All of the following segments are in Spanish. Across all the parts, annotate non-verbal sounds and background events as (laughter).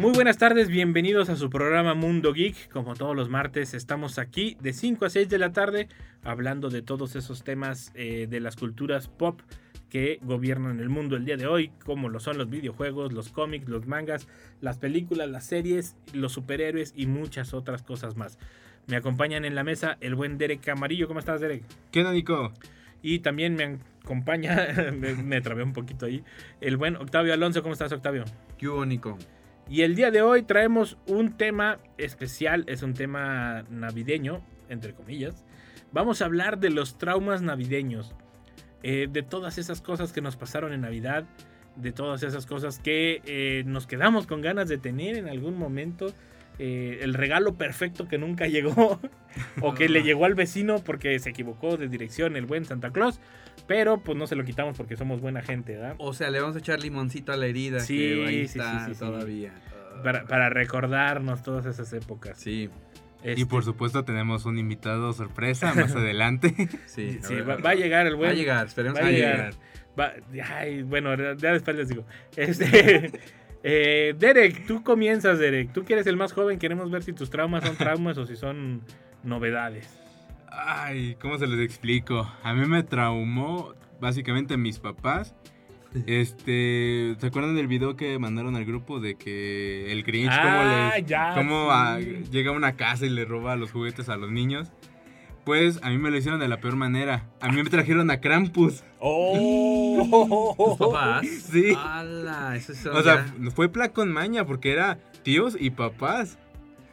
Muy buenas tardes, bienvenidos a su programa Mundo Geek. Como todos los martes, estamos aquí de 5 a 6 de la tarde hablando de todos esos temas eh, de las culturas pop que gobiernan el mundo el día de hoy, como lo son los videojuegos, los cómics, los mangas, las películas, las series, los superhéroes y muchas otras cosas más. Me acompañan en la mesa el buen Derek Camarillo. ¿Cómo estás, Derek? ¿Qué onda, Nico? Y también me acompaña, (laughs) me, me trabé un poquito ahí, el buen Octavio Alonso. ¿Cómo estás, Octavio? ¿Qué hubo, Nico? Y el día de hoy traemos un tema especial, es un tema navideño, entre comillas. Vamos a hablar de los traumas navideños, eh, de todas esas cosas que nos pasaron en Navidad, de todas esas cosas que eh, nos quedamos con ganas de tener en algún momento. Eh, el regalo perfecto que nunca llegó, (laughs) o que le llegó al vecino porque se equivocó de dirección el buen Santa Claus, pero pues no se lo quitamos porque somos buena gente, ¿verdad? O sea, le vamos a echar limoncito a la herida. Sí, que ahí sí, está sí, sí, sí. todavía. Para, para recordarnos todas esas épocas. Sí, Este, Y por supuesto tenemos un invitado sorpresa (laughs) más adelante. sí. Sí, va, va a llegar el buen. Va a llegar, esperemos va que a llegue. llegar. Va- ay, bueno, ya después les digo. Este, (laughs) eh, Derek, tú comienzas, Derek. Tú que eres el más joven, queremos ver si tus traumas son (laughs) traumas o si son novedades. Ay, ¿cómo se les explico? A mí me traumó básicamente mis papás. (laughs) Este, ¿se acuerdan del video que mandaron al grupo de que el Grinch Ah, cómo les ya, cómo sí. a- llega a una casa y le roba los juguetes a los niños? Pues a mí me lo hicieron de la peor manera. A mí me trajeron a Krampus. ¡Oh! ¿Tus papás? Sí. ¡Hala! Eso es O sea, fue plan con maña porque era tíos y papás.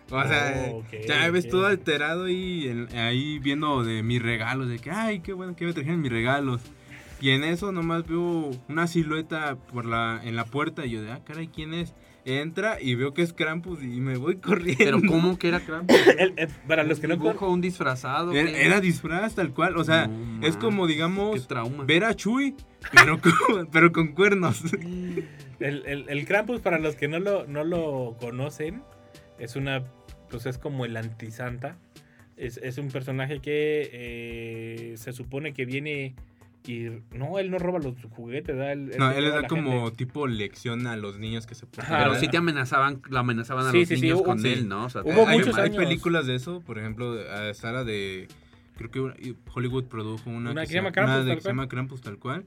O sea, Oh, ok, ya ves ok. todo alterado y ahí viendo de mis regalos, de que, ay, qué bueno que me trajeron mis regalos. Y en eso nomás veo una silueta por la, en la puerta y yo de, ah, caray, ¿quién es? Entra y veo que es Krampus y me voy (laughs) corriendo. Pero ¿cómo que era Krampus? (laughs) El- el- para los que no ¿Un disfrazado? Era, disfraz tal cual, o sea, No es como, digamos, ver a Chuy, pero (laughs) con, pero con cuernos. El, el, el Krampus, para los que no lo, no lo conocen, es una. Pues es como el antisanta. Es, es un personaje que eh, se supone que viene No, él no roba los juguetes, ¿verdad? Él, No, él a da como gente. tipo lección a los niños que se portan Ajá, Pero sí te amenazaban, lo amenazaban a Sí, los sí, niños con sí. él, ¿no? O sea, Hubo hay, muchos hay años. películas de eso, por ejemplo, a Sara de. Creo que Hollywood produjo una, Una que se se llama una de tal que se llama Krampus tal cual.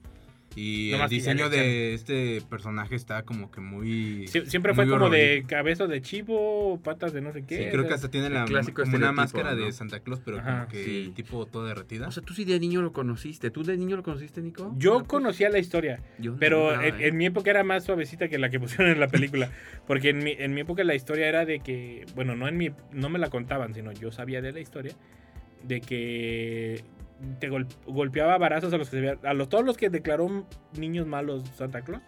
Y No el diseño de este personaje está como que muy. Sie- Siempre fue como de cabeza de chivo, patas de no sé Sí, qué. creo o que hasta tiene la, clásico como una máscara ¿no? de Santa Claus, pero Ajá. como que Sí. tipo todo derretida. O sea, tú sí de niño lo conociste. ¿Tú de niño lo conociste, Nico? Yo Krampus? conocía la historia. Yo Pero no, en, ¿eh? en mi época era más suavecita que la que (laughs) pusieron en la película. Porque en mi, en mi época la historia era de que, bueno, no en mi, no me la contaban, sino yo sabía de la historia, de que te gol- golpeaba a varazos a los que se veían- a los, todos los que declaró niños malos Santa Claus.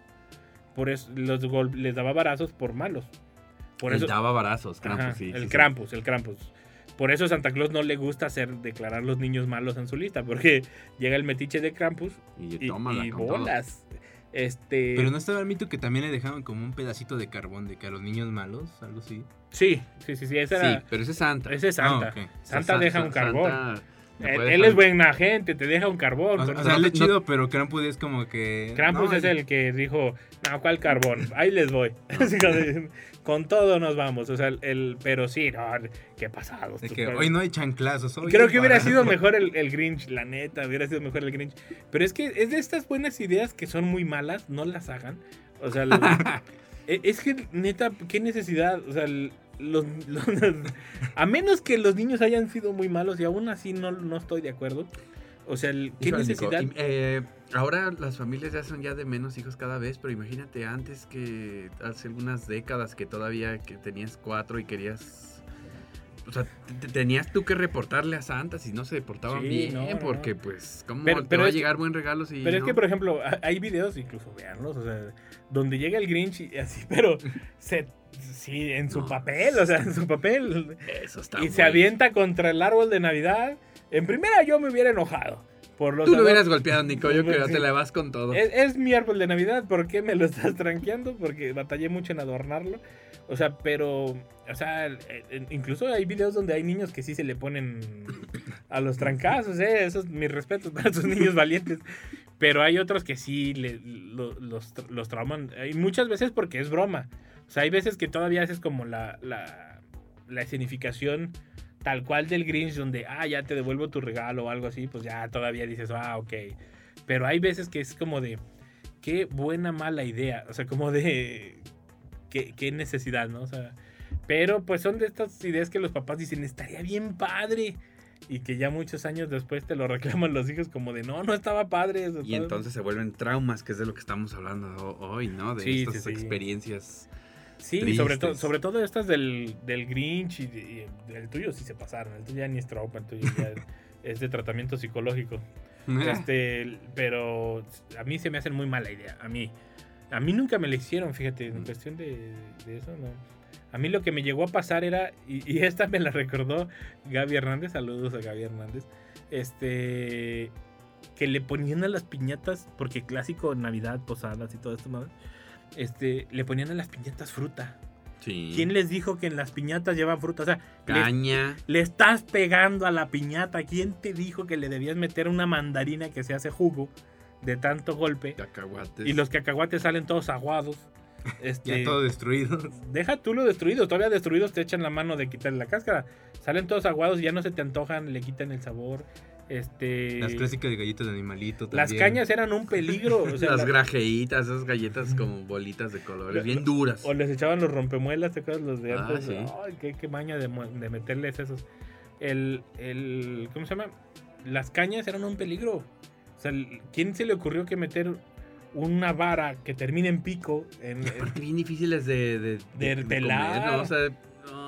Por eso los les daba varazos por malos. Por eso, daba varazos, Krampus, Ajá, sí. el sí, sí. Krampus, el Krampus. Por eso Santa Claus no le gusta hacer declarar los niños malos en su lista, porque (laughs) llega el metiche de Krampus Y, y, y todo. bolas. Este, Pero no estaba el mito que también le dejaban como un pedacito de carbón de que a los niños malos, algo así. Sí, sí, sí, sí, esa era- Sí, pero ese es Santa. ese es Santa. Ah. Santa Sa- deja un carbón. Santa él es buena gente, te deja un carbón. O sea, Con- o sea, él no- es chido, pero Krampus es como que. Krampus no, es el que dijo, no, ¿cuál carbón? (laughs) Ahí les voy. (laughs) Con- todo nos vamos. O sea, el, pero sí, no, qué pasado. De que hoy no hay chanclazos. hoy Creo es que hubiera barato. sido mejor el, el Grinch, la neta, hubiera sido mejor el Grinch. Pero es que es de estas buenas ideas que son muy malas, no las hagan. O sea, (laughs) el- e- es que neta, qué necesidad. O sea, el- los, los- (laughs) a menos que los niños hayan sido muy malos y aún así no, no estoy de acuerdo. O sea, el- qué necesidad. eh, ahora las familias ya son ya de menos hijos cada vez, pero imagínate antes que hace algunas décadas que todavía que tenías cuatro y querías o sea, te- te- tenías tú que reportarle a Santa si no se portaban Sí, bien, no, no, porque pues, ¿cómo Pero- te pero va a que- llegar buen regalo si Pero es que, por ejemplo, ha- hay videos, incluso veanlos, o sea, donde llega el Grinch y así, (laughs) pero se, sí, en su papel, o sea, en su papel. Eso está y se avienta contra el árbol de Navidad. En primera yo me hubiera enojado. Por los Tú lo hubieras golpeado, Nico, yo (laughs) creo, Sí. te la vas con todo. Es, es mi árbol de Navidad, ¿por qué me lo estás tranqueando? Porque batallé mucho en adornarlo. O sea, pero, o sea, incluso hay videos donde hay niños que sí se le ponen a los trancazos, ¿eh? Esos, mis respetos para esos niños valientes. Pero hay otros que sí le- lo- los, los trauman. Y muchas veces porque es broma. O sea, hay veces que todavía haces como la, la, la escenificación tal cual del Grinch, donde, ah, ya te devuelvo tu regalo o algo así, pues ya todavía dices, ah, ok. Pero hay veces que es como de, qué buena mala idea. O sea, como de, (laughs) qué, qué necesidad, ¿no? O sea, pero pues son de estas ideas que los papás dicen, estaría bien padre. Y que ya muchos años después te lo (laughs) reclaman los hijos como de, no, no estaba padre. eso Y entonces se vuelven traumas, que es de lo que estamos hablando ho- hoy, ¿no? De Sí, estas sí, sí. Sí, sobre todo, sobre todo estas del, del Grinch y, el tuyo sí se pasaron. El tuyo ya ni es trauma, el tuyo ya (laughs) es de tratamiento psicológico. Este, pero a mí se me hacen muy mala idea. A mí. A mí nunca me la hicieron, fíjate, en cuestión de, de eso, no. A mí lo que me llegó a pasar era, y, y esta me la recordó Gaby Hernández, saludos a Gaby Hernández, este, que le ponían a las piñatas, porque clásico Navidad, posadas y todo esto, madre, este, le ponían a las piñatas fruta. Sí. ¿Quién les dijo que en las piñatas llevan fruta? O sea, Caña. le estás pegando a la piñata. ¿Quién te dijo que le debías meter una mandarina que se hace jugo de tanto golpe? Cacahuates. Y los cacahuates salen todos aguados. (laughs) Este, Ya todo destruido. Deja tú lo destruido. Todavía destruidos te echan la mano de quitarle la cáscara. Salen todos aguados y ya no se te antojan, le quitan el sabor. Este, Las clásicas de galletas de animalito las cañas eran un peligro. O (laughs) sea, Las la- grajeitas, esas galletas como bolitas de colores, bien duras. O les echaban los rompemuelas, ¿te acuerdas? Los de Ah, antes. sí. Ay, qué, qué maña de, meterles esos. El, el, ¿cómo se llama? Las cañas eran un peligro. O sea, el- ¿quién se le ocurrió que meter una vara que termine en pico en, Aparte, bien difíciles de, de, De pelar. comer, ¿no? O sea,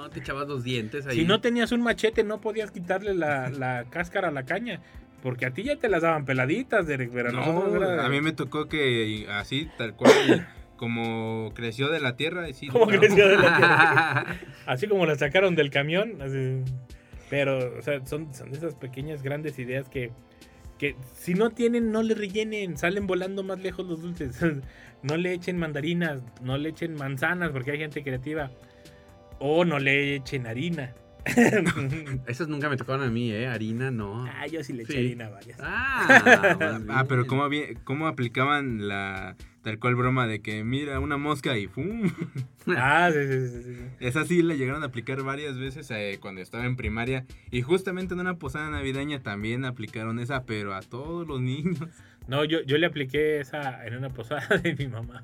no, te echabas los dientes ahí. Si no tenías un machete, no podías quitarle la, la cáscara a la caña. Porque a ti ya te las daban peladitas, Derek, pero a No, nosotros era- a mí me tocó que así, tal cual, (coughs) como creció de la tierra. Sí, ¿Cómo no. creció de la tierra? (laughs) Así como la sacaron del camión. así. Pero, o sea, son, son de esas pequeñas, grandes ideas que, que si no tienen, no le rellenen. Salen volando más lejos los dulces. (laughs) No le echen mandarinas, no le echen manzanas, porque hay gente creativa. O no le echen harina. (laughs) Esos nunca me tocaron a mí, ¿eh? Harina, no. ah, yo sí le eché Sí. harina varias. Ah, (laughs) Ah, pero bien. ¿cómo, cómo aplicaban la tal cual broma de que mira una mosca y ¡fum! (laughs) Ah, sí, sí, sí, sí. Esa sí la llegaron a aplicar varias veces eh, cuando estaba en primaria. Y justamente en una posada navideña también aplicaron esa, pero a todos los niños. No, yo, yo le apliqué esa en una posada de mi mamá.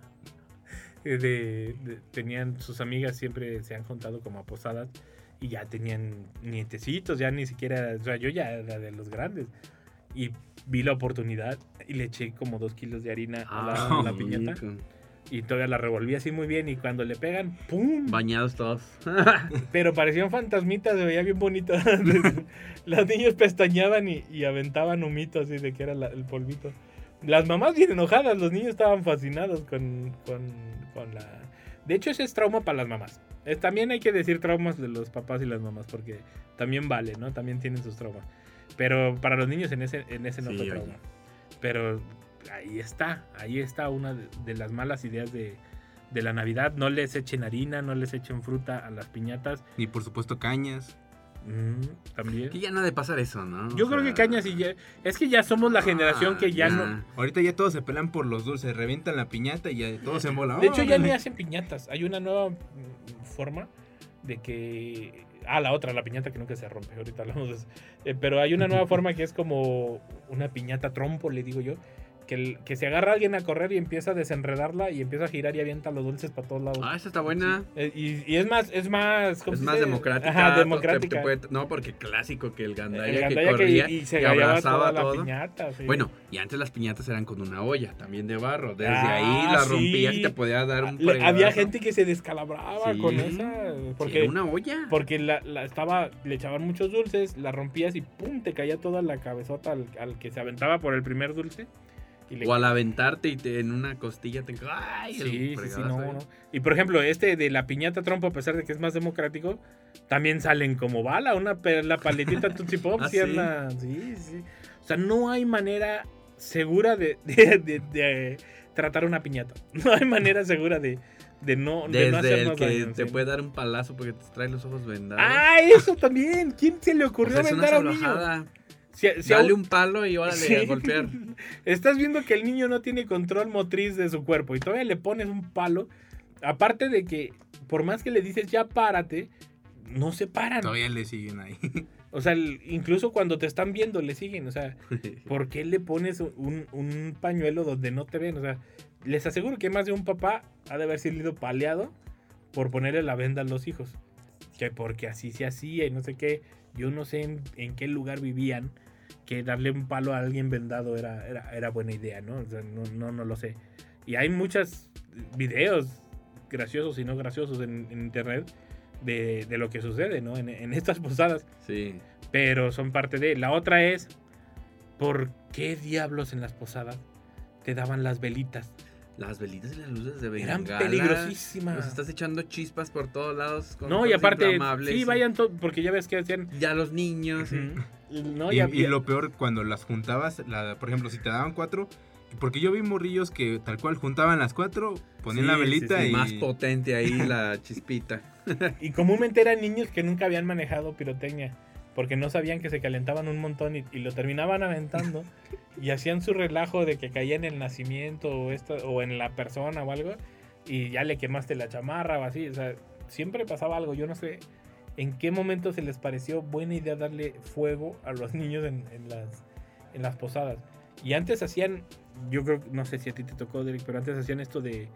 Eh, De, de- tenían sus amigas siempre se han juntado como a posadas y ya tenían nietecitos, ya ni siquiera, o sea, yo ya era de los grandes. Y vi la oportunidad y le eché como dos kilos de harina a la, Ah, a la (laughs) piñata rico. y todavía la revolví así muy bien y cuando le pegan, ¡pum! Bañados todos. (laughs) Pero parecían fantasmitas, se veía bien bonito. (laughs) Los niños pestañaban y, y aventaban humito así de que era la- el polvito. Las mamás bien enojadas, los niños estaban fascinados con, con, con la... De hecho, ese es trauma para las mamás. Es- también hay que decir traumas de los papás y las mamás, porque también vale, ¿no? También tienen sus traumas. Pero para los niños en ese, en ese no Sí, fue oye. trauma. Pero ahí está, ahí está una de, de las malas ideas de, de la Navidad. No les echen harina, no les echen fruta a las piñatas. Y por supuesto cañas. Mm, también. Que ya no ha de pasar eso, ¿no? Yo O creo que Cañas y ya. Es que ya somos la generación ah, que ya ya. no. Ahorita ya todos se pelean por los dulces, revientan la piñata y ya todos se embolan. De hecho, ya ni hacen piñatas. Hay una nueva mm, forma de que. Ah, la otra, la piñata que nunca se rompe. Ahorita hablamos de eso. Eh, pero hay una nueva (laughs) forma que es como una piñata trompo, le digo yo. Que, el- que se agarra a alguien a correr y empieza a desenredarla y empieza a girar y avienta los dulces para todos lados. Ah, esa está buena. Eh, y, y es más, es más, ¿cómo Es se más dice? democrática. Ajá, democrática. te puede- no, porque clásico que el gandaya, El que corría y se y gallaba abrazaba toda la todo. piñata. sí. Bueno, y antes las piñatas eran con una olla, también de barro. Desde Ah, ahí la rompías sí. y te podía dar un Le- había gente que se descalabraba Sí. con esa. Porque, una olla. porque la, la estaba, le echaban muchos dulces, la rompías y pum, te caía toda la cabezota al, al que se aventaba por el primer dulce. Le- O al aventarte y te, en una costilla te... ¡Ay! el Sí, sí, sí, no, no. Y por ejemplo, este de la piñata trompo, a pesar de que es más democrático, también salen como bala, una la paletita (laughs) Tootsie Pop, ¿Ah, sí sí? sí. O sea, no hay manera segura de, de- de- de tratar una piñata. (laughs) No hay manera segura de, de no, de no Desde el hacernos que daño, te sí. puede dar un palazo porque te trae los ojos vendados. ¡Ah, eso también! ¿Quién se le O ocurrió sea, una aventar a un niño? Si- Dale un- palo y órale Sí. a golpear. (laughs) Estás viendo que el niño no tiene control motriz de su cuerpo y todavía le pones un palo. Aparte de que, por más que le dices ya párate, no se paran. Todavía le siguen ahí. O sea, incluso cuando te están viendo, le siguen. O sea, (laughs) ¿por qué le pones un, un pañuelo donde no te ven? O sea, les aseguro que más de un papá ha de haber sido paleado por ponerle la venda a los hijos. Que porque así se hacía y no sé qué. Yo no sé en, en qué lugar vivían que darle un palo a alguien vendado era, era, era buena idea, ¿no? O sea, no, no, no lo sé. Y hay muchos videos graciosos y no graciosos en, en internet de, de lo que sucede, ¿no? En, en estas posadas Sí. pero son parte de. La otra es, ¿por qué diablos en las posadas te daban las velitas? Las velitas y las luces de bengala. Eran peligrosísimas. Nos estás echando chispas por todos lados. Con No, y aparte, sí, vayan todos, porque ya ves que hacían... Ya los niños. No, y, ya- y ya- lo peor, cuando las juntabas, la, por ejemplo, si te daban cuatro, porque yo vi morrillos que tal cual juntaban las cuatro, ponían Sí, la sí, velita sí, y... Más potente ahí la chispita. (laughs) Y comúnmente eran niños que nunca habían manejado pirotecnia, porque no sabían que se calentaban un montón y, y lo terminaban aventando y hacían su relajo de que caía en el nacimiento o, esto, o en la persona o algo y ya le quemaste la chamarra o así. O sea, siempre pasaba algo. Yo no sé en qué momento se les pareció buena idea darle fuego a los (laughs) niños en, en las, en las posadas. Y antes hacían, yo creo, no sé si a ti te tocó, Derek, pero antes hacían esto de eh,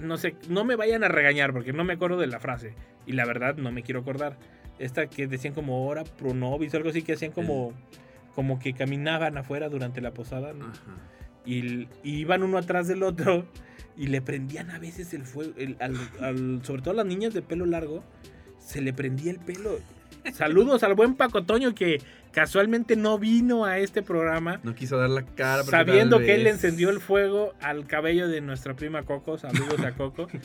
no sé, no me vayan a regañar porque no me acuerdo de la frase. Y la verdad no me quiero acordar. Esta que decían como hora pro nobis o algo así que hacían como, como que caminaban afuera durante la posada. Y, iban uno atrás del otro y le prendían a veces el fuego. el- al- al- sobre todo a las niñas de pelo largo, se le prendía el pelo. Saludos al buen Paco Toño que casualmente no vino a este programa. No quiso dar la cara. Sabiendo que él encendió el fuego al cabello de nuestra prima Coco, saludos a Coco. (laughs)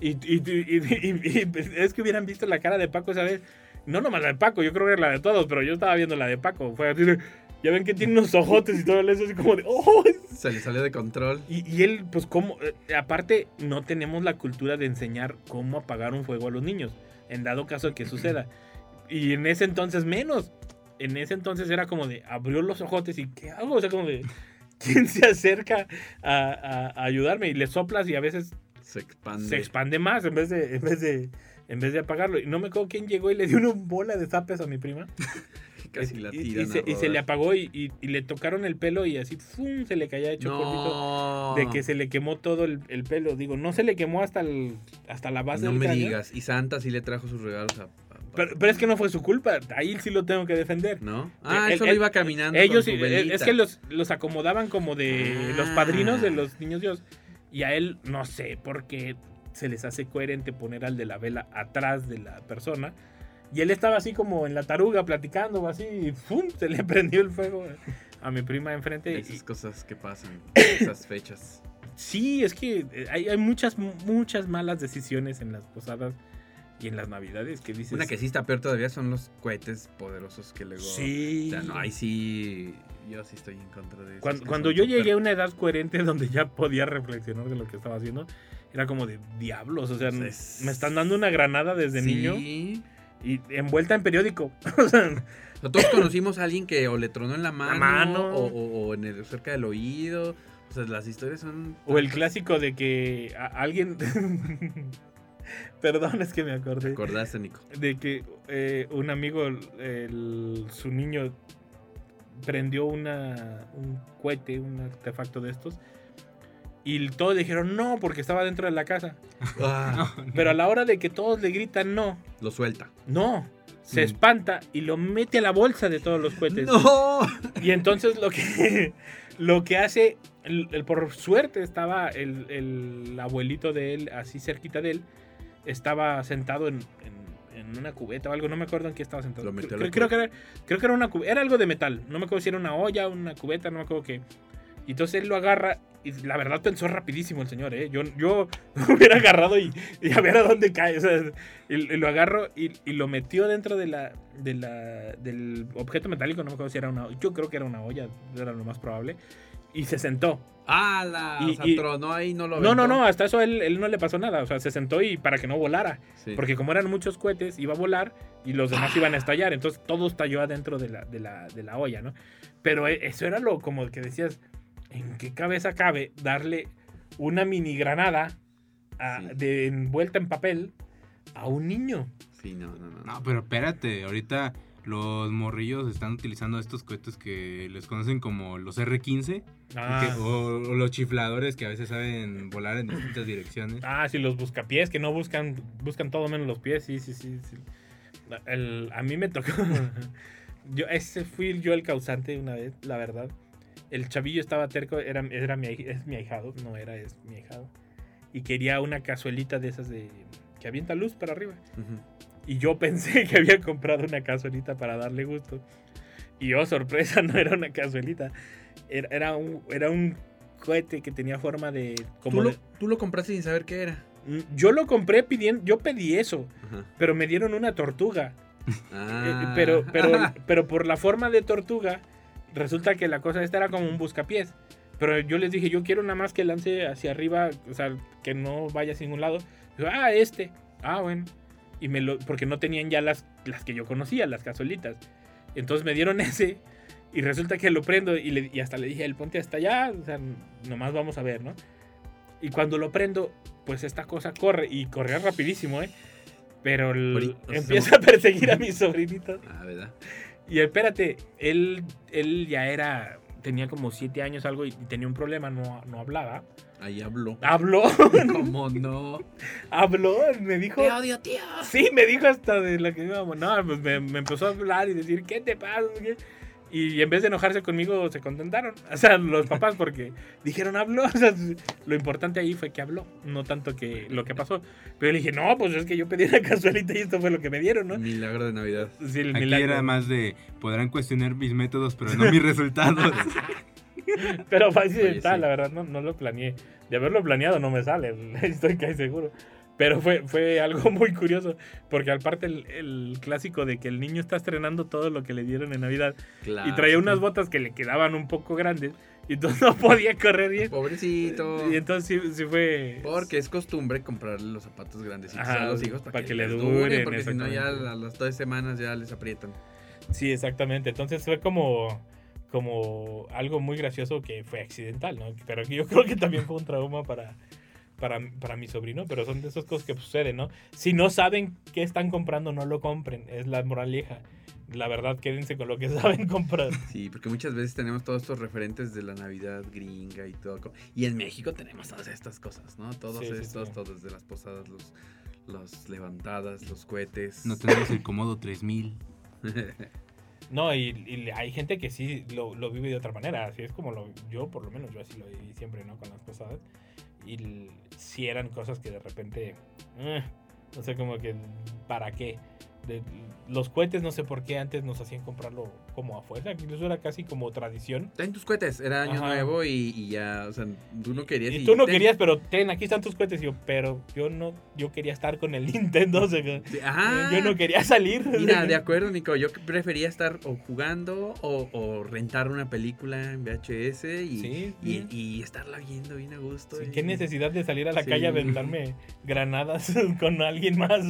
Y, y- y- y- y- y es que hubieran visto la cara de Paco esa vez. No nomás la de Paco, yo creo que era la de todos, pero yo estaba viendo la de Paco. Fue así de, ya ven que tiene unos ojotes y todo eso, así como de, ¡oh! (laughs) Se le salió de control. Y, y él, pues, como, eh, aparte, no tenemos la cultura de enseñar cómo apagar un fuego a los niños, en dado caso de que suceda. Y en ese entonces, menos. En ese entonces era como de, abrió los ojotes y, ¿qué hago? O sea, como de, (laughs) ¿quién se acerca a, a- a ayudarme? Y le soplas y a veces Se expande. se expande más en vez de, en vez de, en vez de apagarlo. Y no me acuerdo quién llegó y le dio una bola de zapes a mi prima. (laughs) Casi la y, y se, y se le apagó y, y- le tocaron el pelo y así, ¡fum! se le caía hecho No. de que se le quemó todo el, el pelo. Digo, no se le quemó hasta el, hasta la base No del me cráneo, digas. Y Santa sí le trajo sus regalos a. a- Pero, pero es que no fue su culpa. Ahí sí lo tengo que defender. ¿No? Ah, El- él solo el- iba caminando. Ellos con su es velita. es que los, los acomodaban como de los Ah. padrinos de los niños Dios. Y a él, no sé por qué se les hace coherente poner al de la vela atrás de la persona. Y él estaba así como en la taruga platicando así y ¡fum! se le (laughs) prendió el fuego a mi prima enfrente. y- Esas cosas que pasan. (coughs) Esas fechas. Sí, es que eh, hay, hay muchas, muchas malas decisiones en las posadas y en las navidades que dices. Una que sí está peor todavía son los cohetes poderosos que luego. Sí. O sea, no, ahí sí. Yo sí estoy en contra de eso. Cuando, cuando yo llegué a una edad coherente (laughs) donde ya podía reflexionar de lo que estaba haciendo, era como de diablos. O sea, es- me están dando una granada desde Sí. niño y envuelta en periódico. (laughs) O sea, Nosotros conocimos a alguien que o le tronó en la mano, mano. O, o- o en el, cerca del oído. O sea, las historias son. o el clásico de que a- alguien. (laughs) Perdón, es que me ¿Te acordé. acordaste, Nico? de que eh, un amigo, el- su niño, prendió una, un cohete, un artefacto de estos. Y todos dijeron no, porque estaba dentro de la casa. Ah, (laughs) Pero a la hora de que todos le gritan no, lo suelta. no, se Mm. espanta y lo mete a la bolsa de todos los cohetes. ¡No! Y entonces lo que, (laughs) lo que hace, el, el- por suerte estaba el, el abuelito de él, así cerquita de él, estaba sentado en, en- en una cubeta o algo, no me acuerdo en qué estaba sentado. Lo metió Creo, a la creo que era, creo que era una cubeta, era algo de metal, no me acuerdo si era una olla, una cubeta, no me acuerdo qué. Y entonces él lo agarra y la verdad pensó rapidísimo el señor, ¿eh? Yo, yo (laughs) hubiera agarrado y, y a ver a dónde cae. O sea, y, y lo agarro y, y lo metió dentro de la, de la, del objeto metálico, no me acuerdo si era una yo creo que era una olla, era lo más probable. Y se sentó. ¡Hala! Y- o sea, tronó ahí, no lo No, no, no, hasta eso él, él no le pasó nada. O sea, se sentó y para que no volara. Sí. Porque como eran muchos cohetes, iba a volar y los demás iban a estallar. Entonces todo estalló adentro de la, de la, de la olla, ¿no? Pero e- eso era lo como que decías, ¿en qué cabeza cabe darle una mini granada a- Sí. de envuelta en papel a un niño? Sí, no, no, no. No, pero espérate, ahorita los morrillos están utilizando estos cohetes que les conocen como los R15 Ah, que- o, o los chifladores que a veces saben volar en distintas direcciones. ah, sí, los buscapiés que no buscan, buscan todo menos los pies, sí, sí, sí. sí. El- a mí me tocó. (laughs) yo, ese fui yo el causante una vez, la verdad. El chavillo estaba terco, era, era mi, es mi ahijado, no era, es mi ahijado. Y quería una cazuelita de esas de que avienta luz para arriba. Y yo pensé (laughs) que había comprado una cazuelita para darle gusto. Y oh, sorpresa, (laughs) no era una cazuelita. Era, era, un, era un cohete que tenía forma de... Como ¿Tú, lo, de- tú lo compraste sin saber qué era. Mm, Yo lo compré pidiendo, yo pedí eso, Ajá. pero me dieron una tortuga. Eh, Ah. pero, pero, (laughs) pero por la forma de tortuga, resulta que la cosa esta era como un buscapiés. Pero yo les dije, yo quiero nada más que lance hacia arriba, o sea, que no vaya hacia ningún lado. Ah, este. Ah, bueno. Y me lo, porque no tenían ya las, las que yo conocía, las cazuelitas. Entonces me dieron (laughs) ese. Y resulta que lo prendo y, le- y hasta le dije, el ponte hasta allá, o sea, nomás vamos a ver, ¿no? Y cuando lo prendo, pues esta cosa corre y corría rapidísimo, ¿eh? Pero el- empieza a perseguir a mis (laughs) sobrinitos. Ah, ¿verdad? Y espérate, él, él ya era, tenía como siete años algo y tenía un problema, no, no hablaba. Ahí habló. Habló, (laughs) ¿Cómo no? habló, me dijo... Te odio, tío. Sí, me dijo hasta de la que íbamos. No, pues me, me empezó a hablar y decir, ¿qué te pasa? ¿Qué? Y en vez de enojarse conmigo, se contentaron. O sea, los papás, porque dijeron, habló. (laughs) O sea, lo importante ahí fue que habló, no tanto que lo que pasó. Pero le dije, no, pues es que yo pedí una (laughs) cazuelita y esto fue lo que me dieron, ¿no? Milagro de Navidad. Sí, el Aquí milagro. era más de, podrán cuestionar mis métodos, pero no mis (laughs) resultados. Pero Oye, está, sí. la verdad, no, no lo planeé. De haberlo planeado no me sale, estoy casi seguro. Pero fue, fue algo (laughs) muy curioso, porque aparte el, el clásico de que el niño está estrenando todo lo que le dieron en Navidad Claro. y traía unas botas que le quedaban un poco grandes y entonces (laughs) no podía correr bien. Pobrecito. Y entonces sí, sí fue... Porque es costumbre comprarle los zapatos grandecitos Ajá, a los hijos para, para que, que le les duren, porque si no ya a las dos semanas ya les aprietan. Sí, exactamente. Entonces fue como, como algo muy gracioso que fue accidental, ¿no? Pero que yo creo que también fue un trauma para, para, para mi sobrino, pero son de esas cosas que suceden, ¿no? Si no saben qué están comprando, no lo compren, es la moraleja. La verdad, quédense con lo que (laughs) saben comprar. Sí, porque muchas veces tenemos todos estos referentes de la Navidad gringa y todo. Y en México tenemos todas estas cosas, ¿no? Todos Sí, sí, estos, sí. todos, desde las posadas, los, los levantadas, los cohetes. No tenemos el (laughs) cómodo 3000. (laughs) No, y, hay gente que sí lo, lo vive de otra manera, así es como lo, yo, por lo menos, yo así lo viví siempre, ¿no? Con las posadas. Y l- sí eran cosas que de repente, eh, no sé, como que, ¿para qué? De- los cohetes, no sé por qué antes nos hacían comprarlo como a fuerza, incluso era casi como tradición. Ten tus cohetes, era año Ajá. nuevo y, y ya, o sea, tú no querías. Y tú no ten. querías, pero ten, aquí están tus cohetes. Y yo, pero yo no, yo quería estar con el (laughs) Nintendo, o sea, Ajá. yo no quería salir. Mira, (laughs) de acuerdo, Nico. Yo prefería estar o jugando o, o rentar una película en VHS y, Sí, y, sí. y estarla viendo bien a gusto. Sí, ¿Qué necesidad de salir a la calle a aventarme granadas (laughs) con alguien más?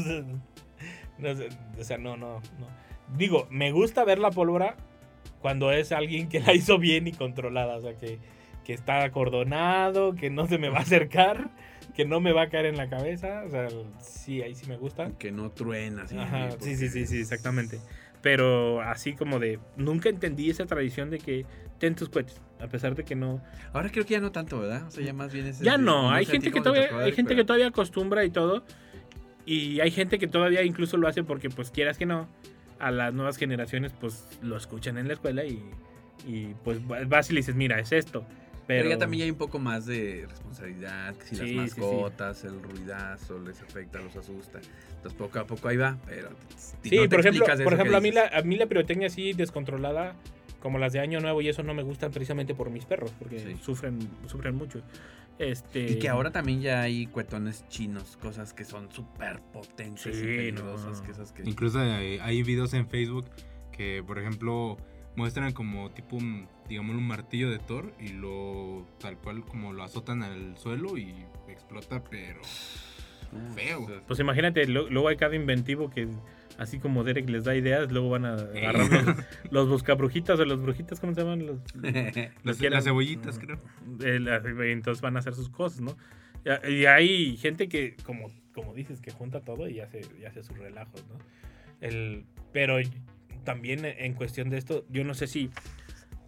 O sea, no, no, no. Digo, me gusta ver la pólvora cuando es alguien que la hizo bien y controlada. O sea, que, que está acordonado, que no se me va a acercar, que no me va a caer en la cabeza. O sea, sí, ahí sí me gusta. Que no truena. así, Ajá, sí, sí, sí, sí, exactamente. Pero así como de, nunca entendí esa tradición de que ten tus cohetes, a pesar de que no... Ahora creo que ya no tanto, ¿verdad? O sea, ya más bien es... Ya no, hay gente que todavía, hay gente que todavía acostumbra y todo. Y hay gente que todavía incluso lo hace porque, pues quieras que no, a las nuevas generaciones, pues lo escuchan en la escuela y, y pues vas y le dices, mira, es esto. Pero, Pero ya también hay un poco más de responsabilidad, que si Sí, las sí, sí. mascotas, el ruidazo les afecta, los asusta. Entonces poco a poco ahí va, pero Sí, no por ejemplo, por ejemplo a, mí la, a mí la pirotecnia así descontrolada, como las de Año Nuevo y eso no me gustan precisamente por mis perros, porque Sí. sufren, sufren mucho. Este, Y que ahora también ya hay cuetones chinos, cosas que son súper potentes y Sí, peligrosas, no. que esas que... Incluso hay, hay videos en Facebook que, por ejemplo, muestran como tipo, un, digamos, un martillo de Thor y lo tal cual como lo azotan al suelo y explota, pero Uf, feo. Pues imagínate, lo- luego hay cada inventivo que así como Derek les da ideas, luego van a agarrar los, los buscabrujitas o los brujitas, ¿cómo se llaman? Los, (laughs) las, cebollitas, creo. Eh, entonces van a hacer sus cosas, ¿no? Y hay gente que, como, como dices, que junta todo y hace, y hace sus relajos, ¿no? El, pero también en cuestión de esto, yo no sé si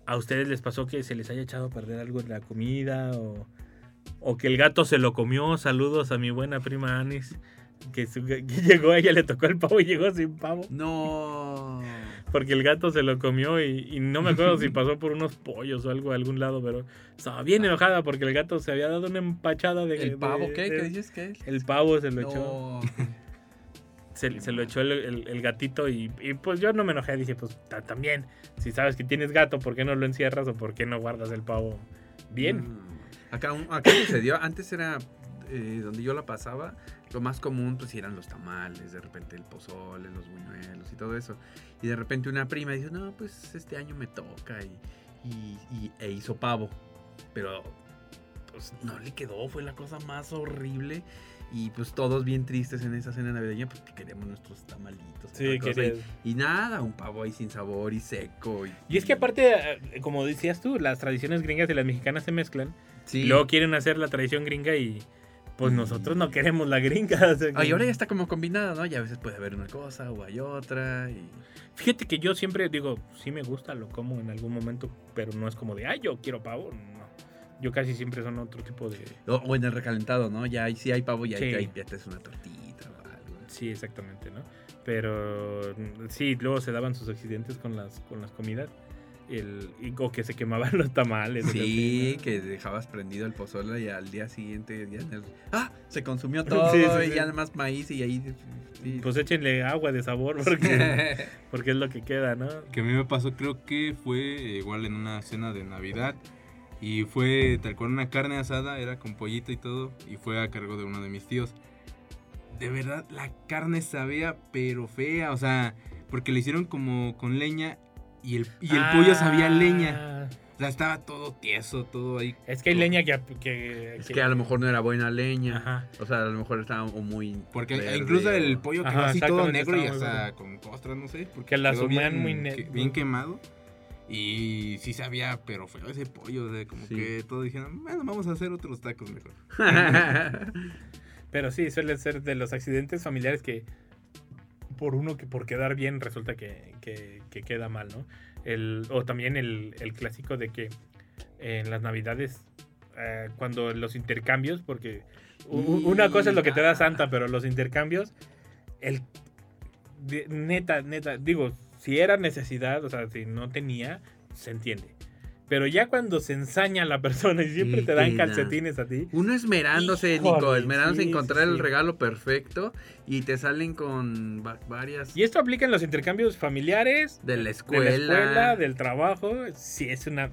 a ustedes les pasó que se les haya echado a perder algo en la comida o, o que el gato se lo comió. Saludos a mi buena prima Anis. Que, su- que llegó, a ella le tocó el pavo y llegó sin pavo. No. Porque el gato se lo comió y, y no me acuerdo si (laughs) pasó por unos pollos o algo a algún lado, pero estaba bien enojada porque el gato se había dado una empachada de... ¿El pavo de- qué? de- ¿Qué dices que? El pavo se lo echó. (laughs) Se, se lo echó el, el- el gatito y, y, pues yo no me enojé. Dije, pues ta- también, si sabes que tienes gato, ¿por qué no lo encierras o por qué no guardas el pavo bien? Mm. Acá, acá sucedió, antes era eh, donde yo la pasaba, lo más común pues eran los tamales, de repente el pozole, los buñuelos y todo eso. Y de repente una prima dice, no, pues este año me toca y, y- y- e hizo pavo. Pero pues no le quedó, fue la cosa más horrible. Y pues todos bien tristes en esa cena navideña porque queríamos nuestros tamalitos. Sí, y, y nada, un pavo ahí sin sabor y seco. Y, Y es que aparte, eh, como decías tú, las tradiciones gringas y las mexicanas se mezclan. Sí. Y luego quieren hacer la tradición gringa y pues nosotros no queremos la gringa. o sea, Ah, ahora ya está como combinada, ¿no? Y a veces puede haber una cosa o hay otra. Y... Fíjate que yo siempre digo, sí me gusta, lo como en algún momento, pero no es como de, ay, yo quiero pavo. No. Yo casi siempre son otro tipo de... O, o en el recalentado, ¿no? Ya sí hay pavo y ahí Sí. ahí ya te es una tortita o algo. Sí, exactamente, ¿no? Pero mm, sí, luego se daban sus accidentes con las, con las comidas. El, y, o que se quemaban (laughs) los tamales. Sí, así, ¿no? que dejabas prendido el pozole y al día siguiente ya en el- ¡Ah! Se consumió todo Sí, sí, y sí. ya más maíz y ahí... sí. Pues échenle agua de sabor (laughs) porque, porque es lo que queda, ¿no? Que a mí me pasó, creo que fue igual en una cena de Navidad. Y fue tal cual una carne asada, era con pollito y todo. Y fue a cargo de uno de mis tíos. De verdad, la carne sabía, pero fea. O sea, porque le hicieron como con leña. Y el, y el pollo sabía leña. Ah, O sea, estaba todo tieso, todo ahí. Es que hay leña que... que, Es que a lo mejor no era buena leña. Ajá. O sea, a lo mejor estaba muy... Porque verde incluso el pollo quedó Ajá, así todo negro y hasta con costras, no sé. Porque Que la bien, muy ne- que- bien quemado. Y sí sabía, pero feo ese pollo. O sea, como Sí. que todos dijeron, bueno, vamos a hacer otros tacos mejor. (laughs) Pero sí, suele ser de los accidentes familiares que por uno que por quedar bien resulta que, que- que queda mal, ¿no? El, o también el, el clásico de que en las navidades, eh, cuando los intercambios, porque u- una cosa es lo que te da Santa, pero los intercambios, el de- neta, neta, digo, si era necesidad, o sea, si no tenía, se entiende. Pero ya cuando se ensaña la persona y siempre Sí, te dan calcetines a ti, Uno esmerándose, Híjole, Nico, esmerándose en sí, encontrar sí, el regalo perfecto y te salen con va- varias Y esto aplica en los intercambios familiares, de la de escuela. la escuela, del trabajo. Sí, es una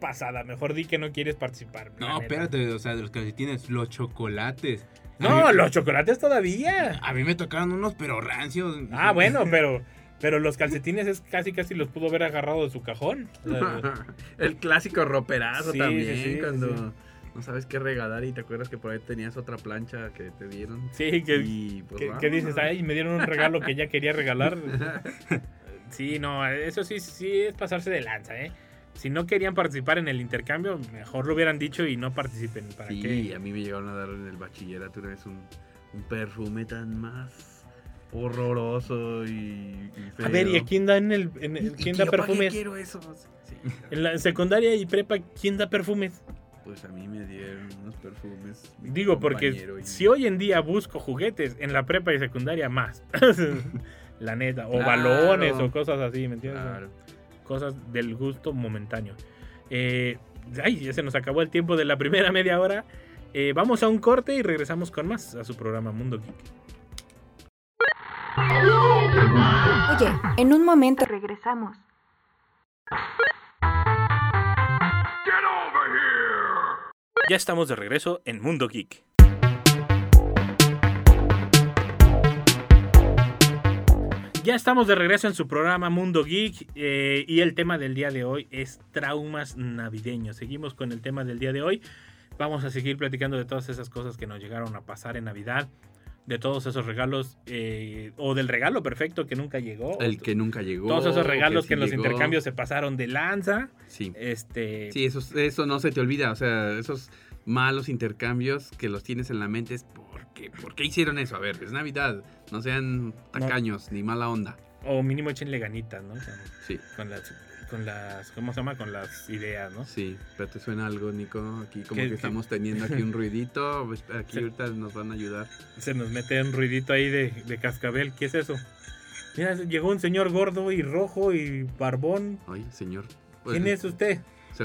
pasada. Mejor di que no quieres participar. No, espérate, o sea, de los calcetines, los chocolates. No, mí- los chocolates todavía. A mí me tocaron unos, pero rancios. Ah, bueno, pero, pero los calcetines es casi casi los pudo haber agarrado de su cajón. (laughs) El clásico roperazo Sí, también, sí, sí, cuando no sabes qué regalar y te acuerdas que por ahí tenías otra plancha que te dieron. sí, que, y pues que- vámonos. que dices, ay, me dieron un regalo que ya quería regalar. (laughs) Sí, no, eso sí, sí es pasarse de lanza, ¿eh? Si no querían participar en el intercambio, mejor lo hubieran dicho y no participen. ¿Para Sí, qué? a mí me llegaron a dar en el bachillerato una vez un, un perfume tan más horroroso y, y feo. A ver, ¿y a quién da en el, en el- ¿Y- y quién da perfumes? quiero eso? Sí, En la secundaria y prepa, ¿quién da perfumes? pues a mí me dieron unos perfumes. Digo, porque y- si hoy en día busco juguetes en la prepa y secundaria, más. (laughs) la neta. O Claro. balones o cosas así, ¿me entiendes? Claro. Cosas del gusto momentáneo. Eh, ay, ya se nos acabó el tiempo de la primera media hora. Eh, vamos a un corte y regresamos con más a su programa Mundo Geek. Oye, en un momento regresamos. Ya estamos de regreso en Mundo Geek. Ya estamos de regreso en su programa Mundo Geek eh, y el tema del día de hoy es traumas navideños. Seguimos con el tema del día de hoy. Vamos a seguir platicando de todas esas cosas que nos llegaron a pasar en Navidad, de todos esos regalos eh, o del regalo perfecto que nunca llegó. El que nunca llegó. todos esos regalos sí que, en los llegó. intercambios se pasaron de lanza. Sí. Este, Sí, eso, eso no se te olvida. O sea, esos malos intercambios que los tienes en la mente es ¿por qué? ¿Por qué hicieron eso? A ver, es Navidad. No sean tacaños ni mala onda. O mínimo échenle ganitas, ¿no? Con, Sí, con las, con las, ¿cómo se llama? Con las ideas, ¿no? sí. Pero te suena algo, Nico. Aquí como ¿Qué- que estamos teniendo aquí un ruidito. Pues, Aquí (laughs) ahorita nos van a ayudar. Se nos mete un ruidito ahí de, de cascabel. ¿Qué es eso? Mira, llegó un señor gordo y rojo y barbón. Ay, señor. Pues, ¿Quién es usted?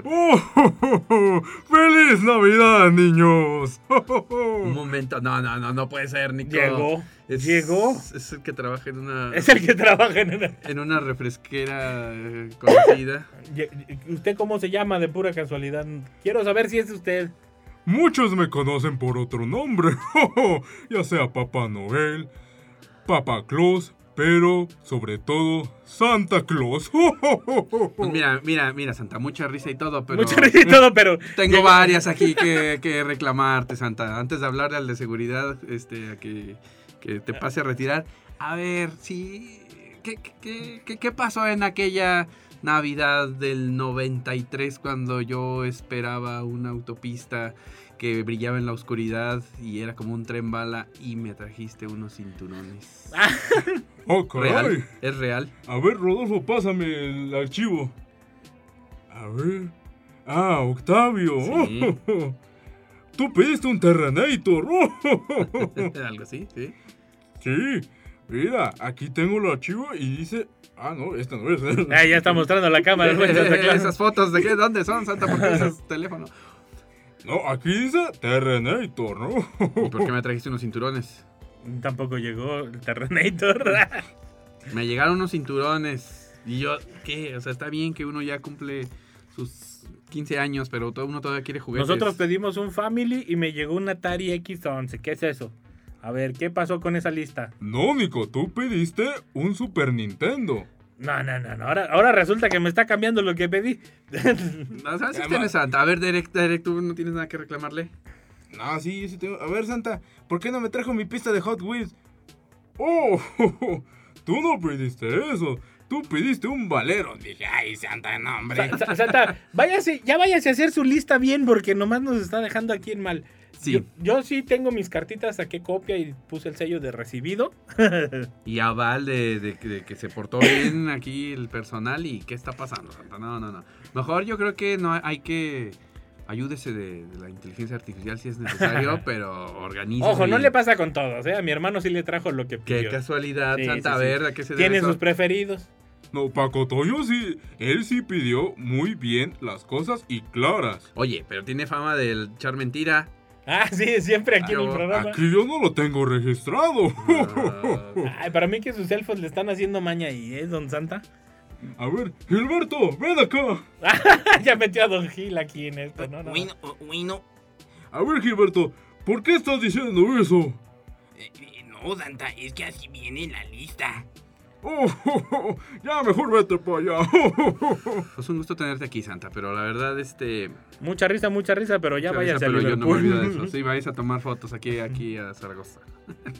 ¡Oh! ¡Feliz Navidad, niños! Un momento. No, no, no, no puede ser, Nico. Llegó. Es- Llegó. Es el que trabaja en una, Es el que trabaja en una... en una refresquera eh, conocida. (laughs) ¿Usted cómo se llama de pura casualidad? Quiero saber si es usted. Muchos me conocen por otro nombre, (laughs) ya sea Papá Noel, Papá Claus, pero sobre todo Santa Claus. (laughs) Pues mira, mira, mira, Santa, mucha risa y todo, pero Mucho risa y todo, (laughs) pero... tengo varias aquí que, que reclamarte, Santa. Antes de hablarle al de seguridad, este, a que, que te pase a retirar. A ver, sí, ¿qué, qué, qué, qué pasó en aquella Navidad del 93 cuando yo esperaba una autopista que brillaba en la oscuridad y era como un tren bala y me trajiste unos cinturones? (laughs) ¡Oh, caray! ¿Real? ¿Es real? A ver, Rodolfo, pásame el archivo. A ver. Ah, Octavio. Sí. (laughs) Tú pediste un Terrenator. (laughs) Algo así, ¿sí? Sí. Mira, aquí tengo el archivo y dice... Ah, no, esta no es. Ah, ya está mostrando la cámara. Claus. Esas fotos de qué, dónde son, Santa, ¿por qué usas teléfono? No, aquí dice Terrenator, ¿no? ¿Y por qué me trajiste unos cinturones? Tampoco llegó el Terrenator. (laughs) Me llegaron unos cinturones. Y yo, ¿qué? O sea, está bien que uno ya cumple sus 15 años, pero todo uno todavía quiere juguetes. Nosotros pedimos un Family y me llegó un Atari X11. ¿Qué es eso? A ver, ¿qué pasó con esa lista? No, Nico, tú pediste un Super Nintendo. No, no, no, no. Ahora, ahora resulta que me está cambiando lo que pedí. (laughs) No, ¿sabes? Sí tienes Santa. A ver, Derek, Derek, ¿tú no tienes nada que reclamarle? No, sí, sí tengo. A ver, Santa, ¿por qué no me trajo mi pista de Hot Wheels? ¡Oh! (laughs) Tú no pediste eso. Tú pediste un valero. Dije, ay, Santa, no, hombre. Sa- Sa- Santa, váyase, ya váyase a hacer su lista bien porque nomás nos está dejando aquí en mal. Sí. Yo, yo sí tengo mis cartitas, saqué copia y puse el sello de recibido. (laughs) Y aval de, de que- de que se portó bien aquí el personal y qué está pasando, Santa. No, no, no. Mejor yo creo que no hay- que... Ayúdese de, de la inteligencia artificial si es necesario, (laughs) pero organice. Ojo, no le pasa con todos, ¿eh? A mi hermano sí le trajo lo que Qué pidió. casualidad, Sí, Santa. sí, A sí. ver, ¿a qué se debe Tiene eso? sus preferidos. No, Paco Toyo sí. Él sí pidió muy bien las cosas y claras. Oye, pero tiene fama del echar mentira. (laughs) Ah, sí, siempre aquí en el programa. Aquí yo no lo tengo registrado. Ah, (laughs) Ay, para mí que sus elfos le están haciendo maña ahí, ¿eh, don Santa? A ver, Gilberto, ven acá. (laughs) ya metió a don Gil aquí en esto, ¿no? no, no. Bueno, bueno. A ver, Gilberto, ¿por qué estás diciendo eso? eh, eh, no, Santa, es que así viene la lista. Oh, (laughs) ya mejor vete para allá. (laughs) Pues un gusto tenerte aquí, Santa, pero la verdad, este... Mucha risa, mucha risa, pero ya risa, a pero yo no me olvido de eso. (laughs) Sí, vais a tomar fotos aquí, aquí a Zaragoza.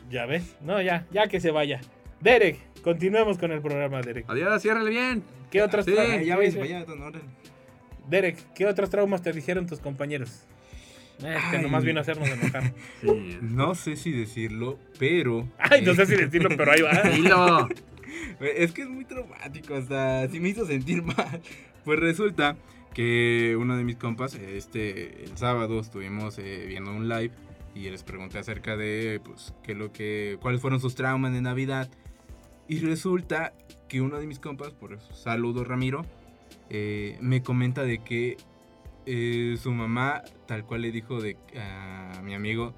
Ya ves, no, ya, ya que se vaya. Derek, continuemos con el programa, Derek. Adiós, ciérrale bien. ¿Qué otros Sí, traumas? ya ves para allá. Derek, ¿qué otros traumas te dijeron tus compañeros? Este Ay. nomás vino a hacernos enojar. Sí. No sé si decirlo, pero. Ay, no eh, sé si decirlo, pero ahí va. Dilo. Es que es muy traumático, hasta sí me hizo sentir (laughs) mal. Pues resulta que uno de mis compas, este, el sábado estuvimos eh, viendo un live y les pregunté acerca de, pues, qué lo que, cuáles fueron sus traumas de Navidad. Y resulta que uno de mis compas, por eso, saludo Ramiro, eh, me comenta de que eh, su mamá tal cual le dijo de, a mi amigo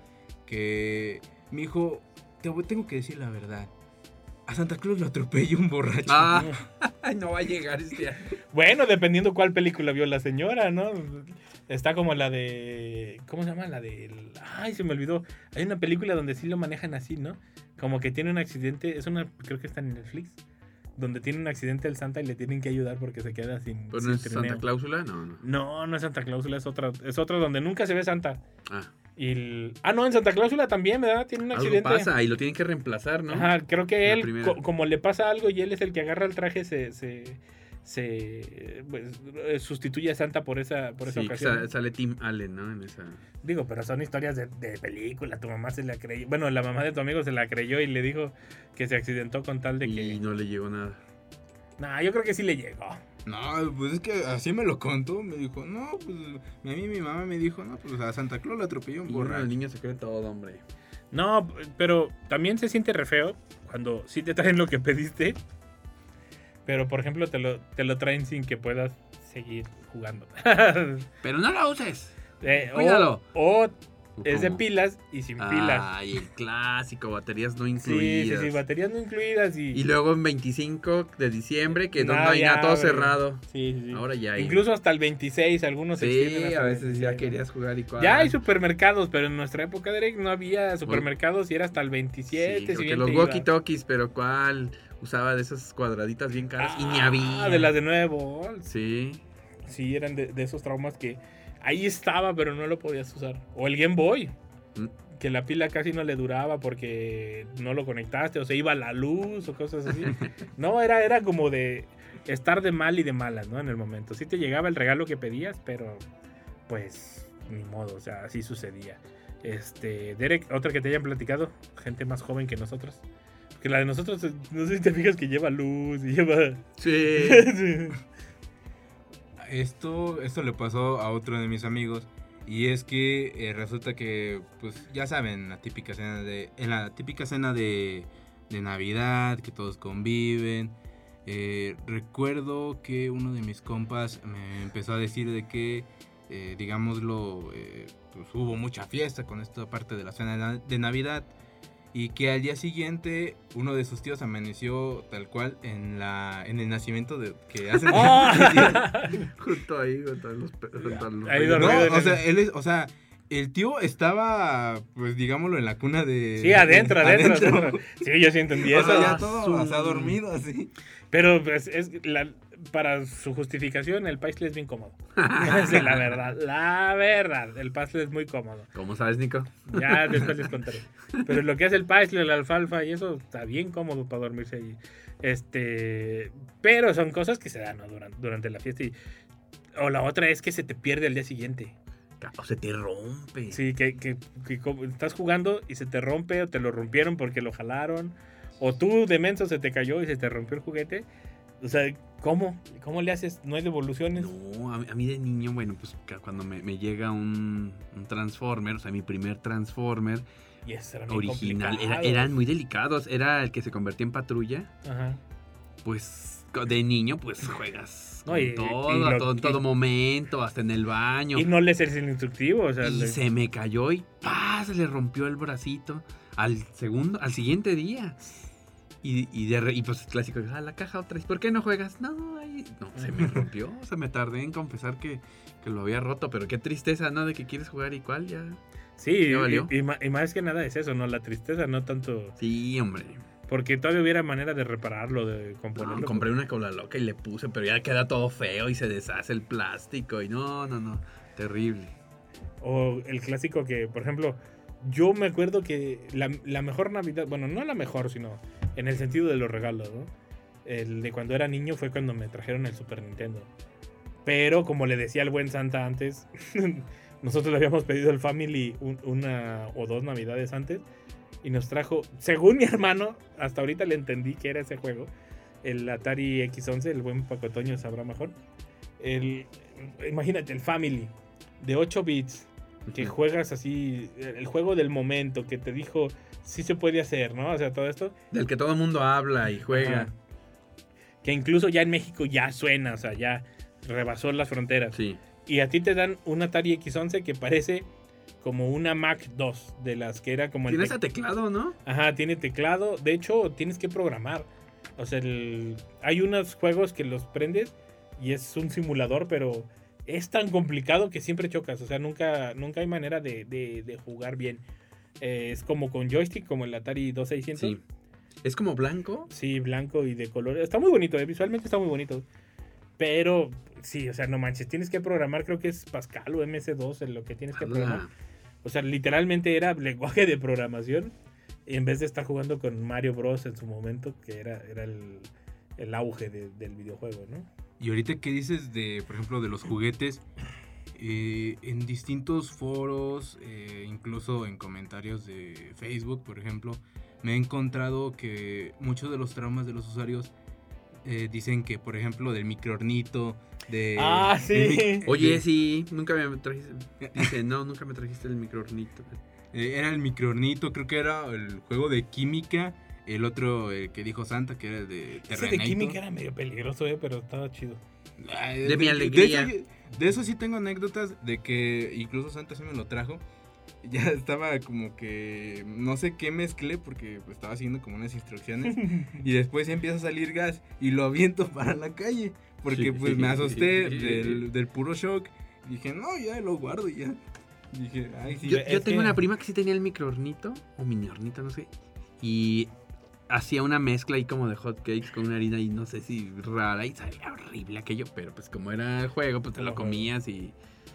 que mi hijo, te tengo que decir la verdad. A Santa Claus lo atropelló un borracho. Ah, (laughs) ay, no va a llegar este año. Bueno, dependiendo cuál película vio la señora, ¿no? Está como la de. ¿Cómo se llama? La de. Ay, se me olvidó. Hay una película donde sí lo manejan así, ¿no? Como que tiene un accidente. Es una. Creo que está en Netflix. Donde tiene un accidente el Santa y le tienen que ayudar porque se queda sin. ¿Pero sin no es trineo. Santa Cláusula? No, no. No, no es Santa Cláusula, es otra. Es otra donde nunca se ve Santa. Ah, Y el- Ah, no, en Santa Cláusula también, ¿verdad? Tiene un algo accidente. pasa y lo tienen que reemplazar, ¿no? Ajá, creo que él, co- como le pasa algo y él es el que agarra el traje, se, se, se pues, eh, sustituye a Santa por esa, por esa Sí, ocasión. sa- sale Tim Allen, ¿no? En esa. Digo, pero son historias de, de película. Tu mamá se la creyó. Bueno, la mamá de tu amigo se la creyó y le dijo que se accidentó con tal de Y que. no le llegó nada. Nah, yo creo que sí le llegó. No, pues es que así me lo contó. Me dijo, no, pues a mí mi mamá me dijo, no, pues a Santa Claus lo atropelló un borracho. el niño se cree todo, hombre. No, pero también se siente re feo cuando sí te traen lo que pediste. Pero, por ejemplo, te lo, te lo traen sin que puedas seguir jugando. (laughs) Pero no lo uses. Eh, o- Cuídalo. O, es de pilas y sin pilas. Ay, el clásico, baterías no Sí, sí, incluidas. sí, baterías no incluidas y... Y luego en 25 de diciembre, que no, hay nada, todo cerrado. Sí, sí, sí. Ahora ya hay. Incluso hasta el 26, algunos Sí, a veces ya 26, ¿no? querías jugar y cuál. Ya hay supermercados, pero en nuestra época, Derek, no había supermercados y era hasta el 27, Sí, si los walkie-talkies, pero ¿cuál? Usaba de esas cuadraditas bien caras y ni Ah, había. de las de nuevo. Sí. Sí, eran de, de esos traumas que ahí estaba, pero no lo podías usar. O el Game Boy, Mm. que la pila casi no le duraba porque no lo conectaste o se iba la luz o cosas así. (laughs) no, era, era como de estar de mal y de malas, ¿no? En el momento. Sí te llegaba el regalo que pedías, pero pues ni modo, o sea, así sucedía. Este, Derek, otra que te hayan platicado, gente más joven que nosotros. Que la de nosotros, no sé si te fijas que lleva luz y lleva... Sí. (laughs) Esto, esto le pasó a otro de mis amigos. Y es que eh, resulta que, pues ya saben, la típica cena de, en la típica cena de, de Navidad, que todos conviven. eh, recuerdo que uno de mis compas me empezó a decir de que, eh, digámoslo, pues hubo mucha fiesta con esta parte de la cena de, na- de Navidad. Y que al día siguiente uno de sus tíos amaneció tal cual en la en el nacimiento de que hacen ¡Ah! (laughs) (laughs) Junto ahí, junto a los. junto a los Ahí No, o sea, él es, o sea, el tío estaba, pues digámoslo, en la cuna de. Sí, adentro, adentro, adentro. adentro. Sí, yo sí entendí O eso. sea, ya todo, Su- o sea, dormido así. Pero pues, es la- para su justificación, el pastel es bien cómodo. (laughs) Es la verdad, la verdad. El pastel es muy cómodo. ¿Cómo sabes, Nico? Ya (laughs) después les contaré. Pero lo que hace el pastel, la alfalfa y eso está bien cómodo para dormirse allí. Este, pero son cosas que se dan ¿no? durante, durante la fiesta. y- o la otra es que se te pierde al día siguiente. O se te rompe. Sí, que, que- que estás jugando y se te rompe o te lo rompieron porque lo jalaron. O tú de menso se te cayó y se te rompió el juguete. O sea, ¿cómo? ¿Cómo le haces? ¿No hay devoluciones? No, a, mí- a mí de niño, bueno, pues cuando me, me llega un, un Transformer, o sea, mi primer Transformer era original, era- eran muy delicados. Era el que se convertía en patrulla. Ajá. Pues de niño, pues juegas (laughs) No, y- todo, y lo todo, en que- todo momento, hasta en el baño. Y no lees el instructivo. O sea, Y le- se me cayó y ¡pah! se le rompió el bracito al segundo, al siguiente día. Y, y, de y pues clásico, ah, la caja otra vez. ¿Por qué no juegas? No, ahí- no, se me rompió. O sea, me tardé en confesar que, que lo había roto. Pero qué tristeza, ¿no? De que quieres jugar y cuál ya. sí, valió. y, y y más que nada es eso, ¿no? La tristeza, no tanto... Sí, hombre. Porque todavía hubiera manera de repararlo, de No, componerlo. compré una cola loca y le puse, pero ya queda todo feo y se deshace el plástico. Y no, no, no. Terrible. O el clásico que, por ejemplo, yo me acuerdo que la, la mejor Navidad, bueno, no la mejor, sino en el sentido de los regalos. El de cuando era niño fue cuando me trajeron el Super Nintendo. Pero como le decía al buen Santa antes, (laughs) nosotros le habíamos pedido al Family un- una o dos navidades antes y nos trajo, según mi (laughs) hermano, hasta ahorita le entendí que era ese juego, el Atari X11, el buen Pacotoño sabrá mejor. El, imagínate, el Family de 8 bits, que juegas así, el juego del momento, que te dijo, sí se puede hacer, ¿no? O sea, todo esto. Del que todo el mundo habla y juega. Ajá. Que incluso ya en México ya suena, o sea, ya rebasó las fronteras. Sí. Y a ti te dan un Atari X11 que parece como una Mac 2, de las que era como el Tiene tec- ese teclado, ¿no? Ajá, tiene teclado. De hecho, tienes que programar. O sea, el- hay unos juegos que los prendes y es un simulador, pero es tan complicado que siempre chocas. O sea, nunca, nunca hay manera de, de- de jugar bien. Eh, es como con joystick, como el Atari 2600. Sí. ¿Es como blanco? Sí, blanco y de color. Está muy bonito, eh, visualmente está muy bonito. Pero sí, o sea, no manches, tienes que programar, creo que es Pascal o MS2 en lo que tienes que programar. O sea, literalmente era lenguaje de programación en vez de estar jugando con Mario Bros en su momento, que era, era el, el auge de- del videojuego, ¿no? Y ahorita que dices de, por ejemplo, de los juguetes, eh, en distintos foros, eh, incluso en comentarios de Facebook, por ejemplo, me he encontrado que muchos de los traumas de los usuarios eh, dicen que, por ejemplo, del microornito, de... Ah, sí. Oye, de- sí, nunca me trajiste. Dice, no, nunca me trajiste el microornito. (laughs) Eh, era el microornito, creo que era el juego de química. El otro eh, que dijo Santa, que era el de Ese de Terrenator. química era medio peligroso, eh, pero estaba chido. Ay, De mi alegría. De eso, de eso sí tengo anécdotas de que incluso Santa sí me lo trajo. (laughs) Ya estaba como que no sé qué mezclé porque pues, estaba haciendo como unas instrucciones (laughs) y después empieza a salir gas y lo aviento para la calle porque Sí. pues me asusté (laughs) del, del puro shock. Dije, no, ya lo guardo y ya. Dije, ay, sí. Yo, yo tengo que- una prima que sí tenía el microornito, o mini hornito, no sé. Y hacía una mezcla ahí como de hot cakes con una harina y no sé si rara y sabía horrible aquello, pero pues como era el juego, pues te lo comías y,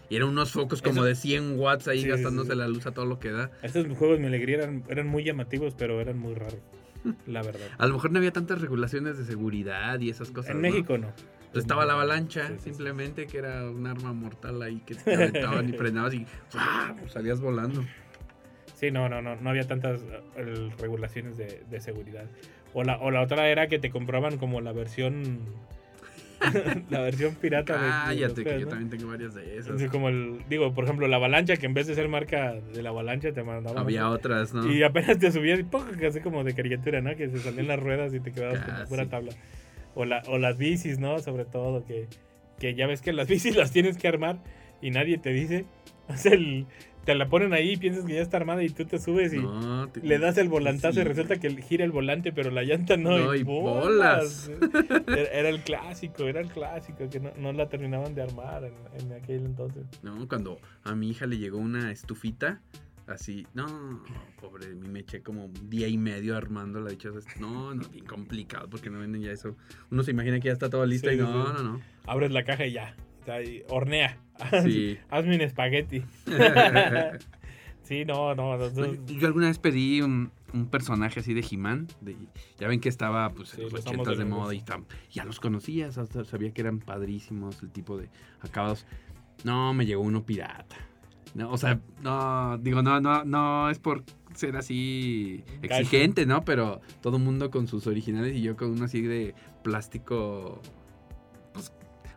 y eran unos focos como Eso- de 100 watts ahí Sí, gastándose sí. la luz a todo lo que da. Estos juegos mi alegría eran, eran muy llamativos, pero eran muy raros, (laughs) la verdad. A lo mejor no había tantas regulaciones de seguridad y esas cosas. En ¿no? México no. Pues estaba la avalancha, Sí, simplemente que era un arma mortal ahí que te aventaban y (laughs) frenabas y ¡fua! salías volando. Sí, no, no, no, no había tantas eh, regulaciones de, de seguridad. O la, o la otra era que te compraban como la versión (laughs) la versión pirata de- de, Cállate, que juegos, yo ¿no? también tengo varias de esas. Como el, digo, por ejemplo, la avalancha, que en vez de ser marca de la avalancha te mandaban. Había otras, ¿no? Y apenas te subías y ¡pum! así como de caricatura, ¿no? Que se salían las ruedas y te quedabas con Casi. pura tabla. O, la, o las bicis, ¿no? Sobre todo, que, que ya ves que las (laughs) bicis las tienes que armar y nadie te dice. O sea, el- te la ponen ahí y piensas que ya está armada y tú te subes y No, te- le das el volantazo y resulta que gira el volante, pero la llanta no. No, y bolas. (laughs) Era, era el (laughs) clásico, era el clásico, que no, no la terminaban de armar en, en aquel entonces. No, cuando a mi hija le llegó una estufita, así, no, pobre, me eché como un día y medio armando la dichosa. No, no, bien complicado, porque no venden ya eso. Uno se imagina que ya está todo listo Sí, y no, sí. no, no. Abres la caja y ya. Y hornea. (laughs) Sí. Hazme un espagueti. (laughs) sí, no, no. Yo alguna vez pedí un, un personaje así de He-Man. Ya ven que estaba pues, Sí, en los amos 80 de moda y tam- ya los conocías, hasta sabía que eran padrísimos, el tipo de acabados. No, me llegó uno pirata. No, o sea, no, digo, no, no, no es por ser así exigente, ¿no? Pero todo el mundo con sus originales y yo con uno así de plástico, pues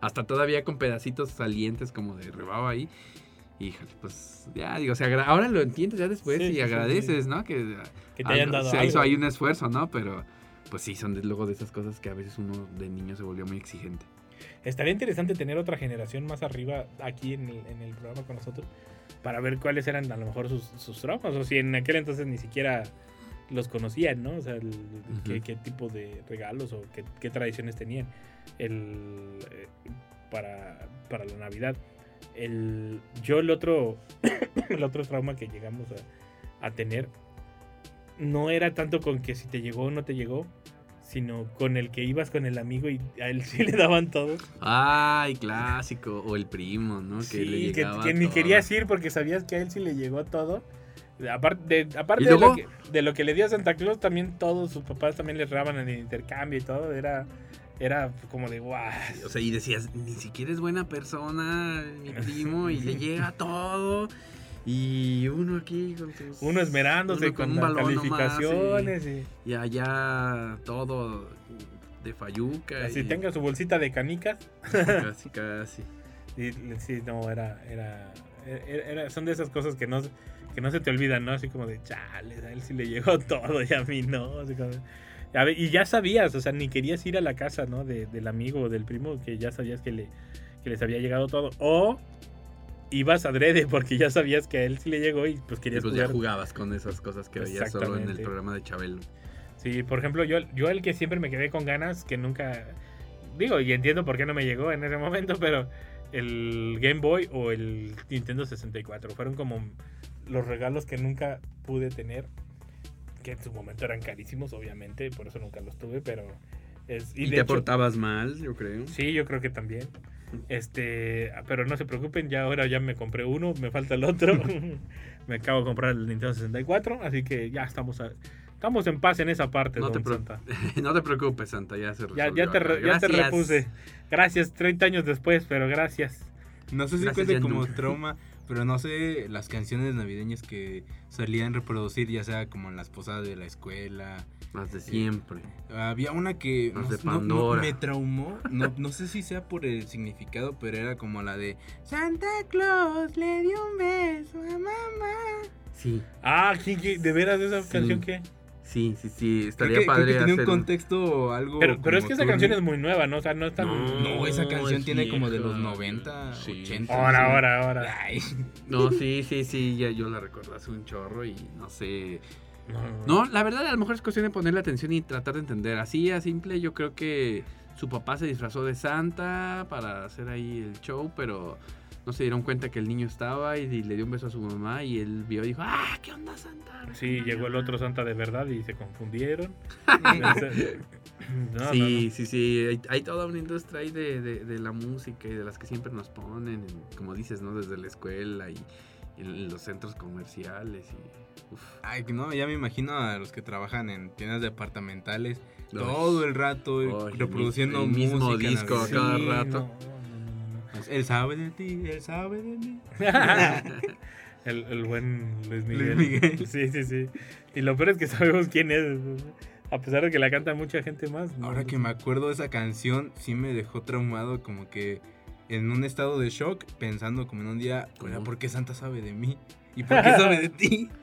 hasta todavía con pedacitos salientes como de rebaba ahí. Híjole, pues ya digo, o sea, ahora lo entiendes ya después Sí, y sí, agradeces, ¿no? Que, Que te hayan algo- dado se hizo ahí un esfuerzo, ¿no? Pero pues sí, son de- luego de esas cosas que a veces uno de niño se volvió muy exigente. Estaría interesante tener otra generación más arriba aquí en el, en el programa con nosotros para ver cuáles eran a lo mejor sus, sus traumas o si en aquel entonces ni siquiera los conocían, ¿no? O sea, el- qué, qué tipo de regalos o qué, qué tradiciones tenían el, eh, para, para la Navidad. El, yo el otro, (coughs) el otro trauma que llegamos a, a tener no era tanto con que si te llegó o no te llegó, sino con el que ibas con el amigo y a él (laughs) sí le daban todo. Ay, clásico. O el primo, ¿no? Que Sí, le que, ni querías ir porque sabías que a él sí le llegó todo. Aparte, de, aparte ¿Y de, lo que, de lo que le dio a Santa Claus, también todos sus papás también le raban en el intercambio y todo. Era, Era como de guau. O sea, y decías, ni siquiera es buena persona, mi (laughs) primo, y le llega todo. Y uno aquí con sus... Uno esmerándose uno con, nomás, calificaciones y, y, y allá todo de fayuca. así y- tenga su bolsita de canicas. Casi, casi. (laughs) Y, sí, no, era, era, era, era- son de esas cosas que no, que no se te olvidan, ¿no? Así como de, chale, a él sí le llegó (laughs) todo y a mí no. Así como de- a ver, y ya sabías, o sea, ni querías ir a la casa, ¿no? De- del amigo o del primo, que ya sabías que, le, que les había llegado todo. O ibas adrede porque ya sabías que a él sí le llegó y pues Y querías pues ya jugar. jugabas con esas cosas que veías solo en el programa de Chabelo. Sí, por ejemplo, yo, yo el que siempre me quedé con ganas, que nunca... Digo, y entiendo por qué no me llegó en ese momento, pero el Game Boy o el Nintendo 64 fueron como los regalos que nunca pude tener, que en su momento eran carísimos, obviamente, por eso nunca los tuve, pero... Es, Y, de te hecho- portabas mal, yo creo. Sí, yo creo que también. Este, pero no se preocupen, ya ahora ya me compré uno, me falta el otro. (laughs) (laughs) me acabo de comprar el Nintendo 64, así que ya estamos a- estamos en paz en esa parte, No don te, Santa. (laughs) no te preocupes, Santa, ya se Ya, resolvió. ya, te, re- ya te Gracias. repuse. Gracias, 30 años después, pero gracias. No sé si cuente como nunca. trauma, pero no sé las canciones navideñas que solían reproducir, ya sea como en las posadas de la escuela. Más de siempre. Había una que Las no- de no- me traumó. No, no sé si sea por el significado, pero era como la de Santa Claus le dio un beso a mamá. Sí, Ah, ¿quién- quién- ¿de veras esa Sí. canción qué? Sí, sí, sí. Creo Estaría que, creo padre que tenía un contexto algo. Pero, pero es que esa canción es muy nueva, ¿no? O sea, no es tan... No. No, esa canción es tiene como de los 90, Sí. 80. Ahora, ahora, ahora. Ay, No, sí, sí, sí, ya yo la recuerdo hace un chorro y no sé. No, No, la verdad a lo mejor es cuestión de ponerle atención y tratar de entender. Así a simple, yo creo que su papá se disfrazó de Santa para hacer ahí el show, pero no se dieron cuenta que el niño estaba y, y le dio un beso a su mamá y él vio y dijo, ah, ¿qué onda Santa? Sí, llegó el otro Santa de verdad y se confundieron. (laughs) No, no, sí, sí, sí, hay, hay toda una industria ahí de, de- de la música y de las que siempre nos ponen, en- como dices, ¿no? Desde la escuela y, y en los centros comerciales y... uf. Ay, no, ya me imagino a los que trabajan en tiendas departamentales todo el rato reproduciendo el mismo música disco cada Sí, rato. No. Él sabe de ti, él sabe de mí. (laughs) el, el buen Luis Miguel. Luis Miguel. (laughs) Sí, sí, sí. Y lo peor es que sabemos quién es. A pesar de que la canta mucha gente más. ¿no? Ahora que me acuerdo de esa canción, sí me dejó traumado, como que en un estado de shock, pensando como en un día, ¿Cómo? "Oiga, ¿por qué Santa sabe de mí? ¿Y por qué sabe de ti? (laughs)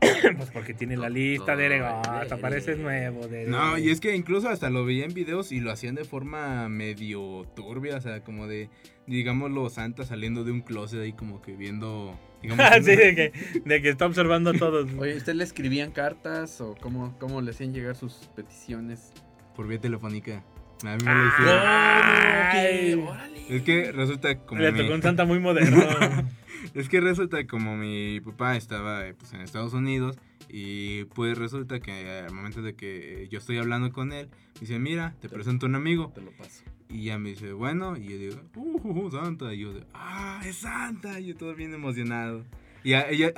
(coughs) Pues porque tiene la lista de Eregota, pareces nuevo. De, No, y es que incluso hasta lo veía en videos y lo hacían de forma medio turbia, o sea, como de, digámoslo, Santa saliendo de un closet ahí como que viendo, digamos, (laughs) sí, de que, de que está observando a todos. (laughs) Oye, ¿usted le escribían cartas o cómo, cómo le hacían llegar sus peticiones? por vía telefónica. A mí me lo hicieron. Ay, Es que resulta como le mi- tocó un (laughs) Santa muy moderno. Es que resulta como mi papá estaba eh, pues, en Estados Unidos y pues resulta que al momento de que yo estoy hablando con él, me dice, mira, te presento un amigo. Te lo paso. Y ya me dice, bueno, y yo digo, uh, uh, uh, Santa. Y yo de, ah, es Santa. Y yo todo bien emocionado. Y, ella-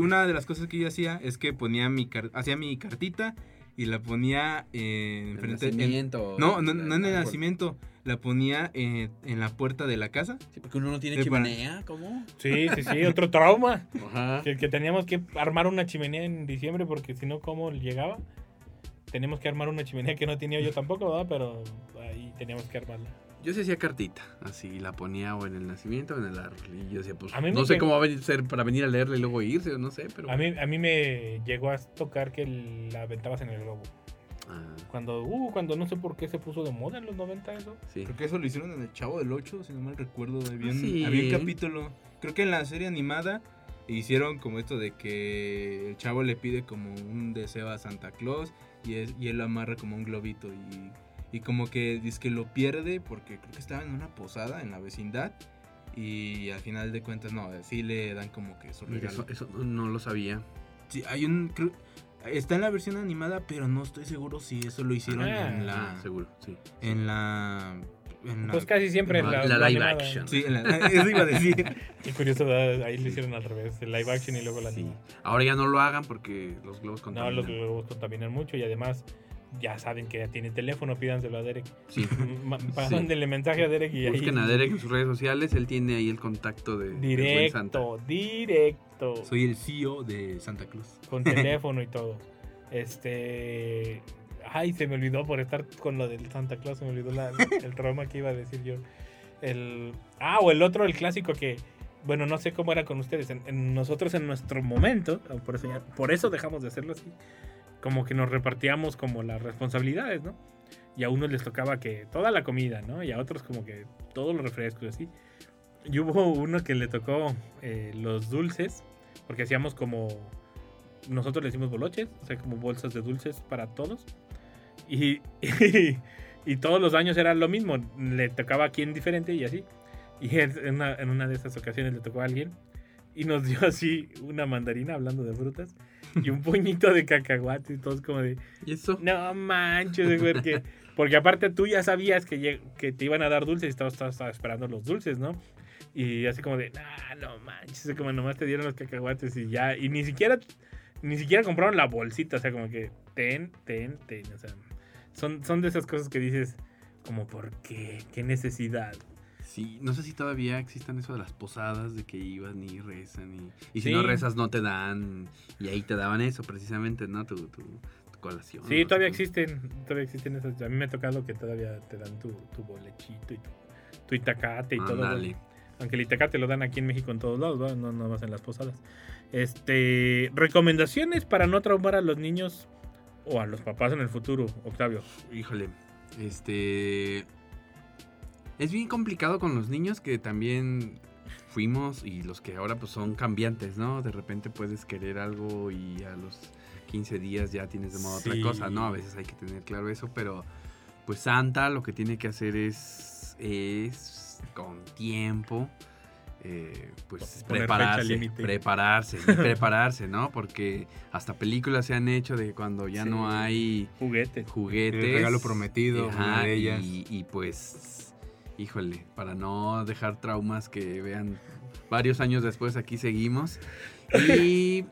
una de las cosas que yo hacía es que ponía mi hacía mi cartita y la ponía eh, ¿El en- nacimiento? no, no, no en el nacimiento. La ponía eh, en la puerta de la casa. Sí, porque uno no tiene para- chimenea, ¿cómo? Sí, sí, sí, otro trauma. Ajá. Que, que teníamos que armar una chimenea en diciembre porque si no, ¿cómo llegaba? Teníamos que armar una chimenea que no tenía yo tampoco, ¿verdad? Pero ahí teníamos que armarla. Yo sí hacía cartita, así la ponía o en el nacimiento o en el árbol. Y yo decía, pues, A mí me no sé cómo va a venir- ser para venir a leerla y luego irse, no sé, pero... A mí, a mí me llegó a tocar que la aventabas en el globo. Ah, Cuando, uh, cuando no sé por qué se puso de moda en los 90 eso. sí. Creo que eso lo hicieron en el Chavo del 8, si no mal recuerdo. Había un, Sí. había un capítulo. Creo que en la serie animada hicieron como esto de que el chavo le pide como un deseo a Santa Claus y, es, y él lo amarra como un globito y, y como que dice que lo pierde porque creo que estaba en una posada en la vecindad y al final de cuentas no, sí le dan como que su regalo. Eso, eso no- no lo sabía. Sí, hay un... creo- está en la versión animada, pero no estoy seguro si eso lo hicieron Ah. en la... Seguro, sí. En la... en la- Pues casi siempre en La- la, la live animada. action. Sí, en la- eso iba a decir. (laughs) Qué curioso, ¿verdad? ahí lo hicieron al revés, el live action y luego la Sí. animada. Ahora ya no lo hagan porque los globos No, contaminan. los globos contaminan mucho y además ya saben que ya tiene teléfono, pídanselo a Derek. Sí. (laughs) Ma- Sí. Mándenle mensaje a Derek y ahí. Busquen a Derek en sus redes sociales, él tiene ahí el contacto de, buen Santa. Directo, directo. Soy el CEO de Santa Claus. Con (laughs) teléfono y todo. Este. Ay, se me olvidó por estar con lo del Santa Claus, se me olvidó la- el trauma que iba a decir yo. El, ah, o el otro, el clásico que, bueno, no sé cómo era con ustedes. En, en nosotros en nuestro momento, por eso, ya- por eso dejamos de hacerlo así, como que nos repartíamos como las responsabilidades, ¿no? Y a unos les tocaba que toda la comida, ¿no? Y a otros como que todos los refrescos, así. Y hubo uno que le tocó eh, los dulces, porque hacíamos como nosotros le decimos boloches, o sea, como bolsas de dulces para todos. Y, (laughs) y, todos los años era lo mismo, le tocaba a quien diferente y así. Y en una, en una de esas ocasiones le tocó a alguien y nos dio así una mandarina, hablando de frutas, y un puñito de cacahuate y todos como de, ¿Y eso? no manches, güey, porque, porque aparte tú ya sabías que, que te iban a dar dulces y estabas, estabas- estabas esperando los dulces, ¿no? Y así como de, nah, no manches, como nomás te dieron los cacahuates y ya, y ni siquiera, ni siquiera compraron la bolsita, o sea, como que ten, ten, ten, o sea, son, son de esas cosas que dices, como, ¿por qué? ¿Qué necesidad? Sí, no sé si todavía existan eso de las posadas, de que iban y rezan y, y si Sí. no rezas no te dan, y ahí te daban eso precisamente, ¿no? Tu, tu, tu colación. Sí, ¿no? todavía existen, todavía existen esas, a mí me ha tocado que todavía te dan tu, tu bolechito y tu, tu itacate y todo. Ándale. ¿no? Aunque el itacate lo dan aquí en México en todos lados, ¿va? no, no más en las posadas. Este, recomendaciones para no traumar a los niños o a los papás en el futuro, Octavio. Híjole, este... Es bien complicado con los niños que también fuimos y los que ahora pues son cambiantes, ¿no? De repente puedes querer algo y a los 15 días ya tienes de modo Sí. otra cosa, ¿no? A veces hay que tener claro eso, pero pues Santa lo que tiene que hacer es, es con tiempo, eh, pues Poner prepararse, prepararse, y (laughs) prepararse, ¿no? Porque hasta películas se han hecho de cuando ya no hay Juguete. juguetes. El regalo prometido, Ajá, una de ellas. Y, y pues, híjole, para no dejar traumas que vean varios años después, aquí seguimos. Y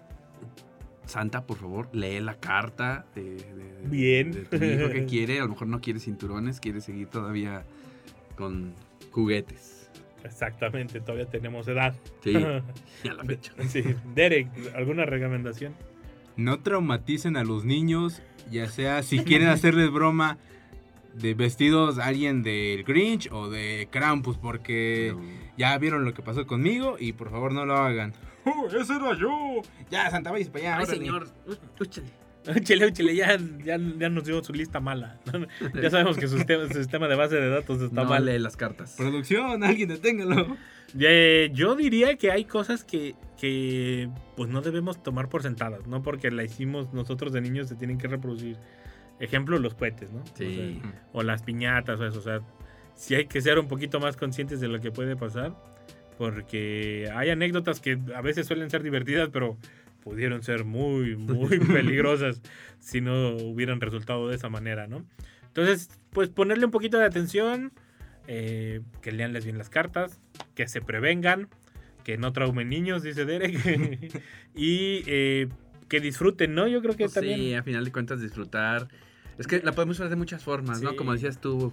Santa, por favor, lee la carta de- Bien. de tu hijo que (laughs) quiere. A lo mejor no quiere cinturones, quiere seguir todavía con juguetes. Exactamente, todavía tenemos edad. Sí, (laughs) y a la fecha. Sí. Derek, ¿alguna recomendación? No traumaticen a los niños, ya sea si quieren hacerles broma de vestidos a alguien del Grinch o de Krampus, porque No. ya vieron lo que pasó conmigo y por favor no lo hagan. ¡Oh, ese era yo! Ya, Santa, vayas para allá. Ay, órale. señor, úchale. (laughs) Chile, chile, ya, ya, ya nos dio su lista mala. (laughs) ya sabemos que su sistema, su sistema de base de datos está No mal. lee las cartas. Producción, alguien deténgalo. Eh, yo diría que hay cosas que, que pues no debemos tomar por sentadas, no porque la hicimos nosotros de niños se tienen que reproducir. Ejemplo, los cohetes, ¿no? Sí. O, sea, o las piñatas o eso. O sea, sí hay que ser un poquito más conscientes de lo que puede pasar. Porque hay anécdotas que a veces suelen ser divertidas, pero pudieron ser muy, (laughs) muy peligrosas si no hubieran resultado de esa manera, ¿no? Entonces, pues ponerle un poquito de atención, eh, que leanles bien las cartas, que se prevengan, que no traumen niños, dice Derek, (laughs) y eh, que disfruten, ¿no? Yo creo que Pues también... Sí, a final de cuentas disfrutar. Es que la podemos hacer de muchas formas, ¿no? Sí. Como decías tú,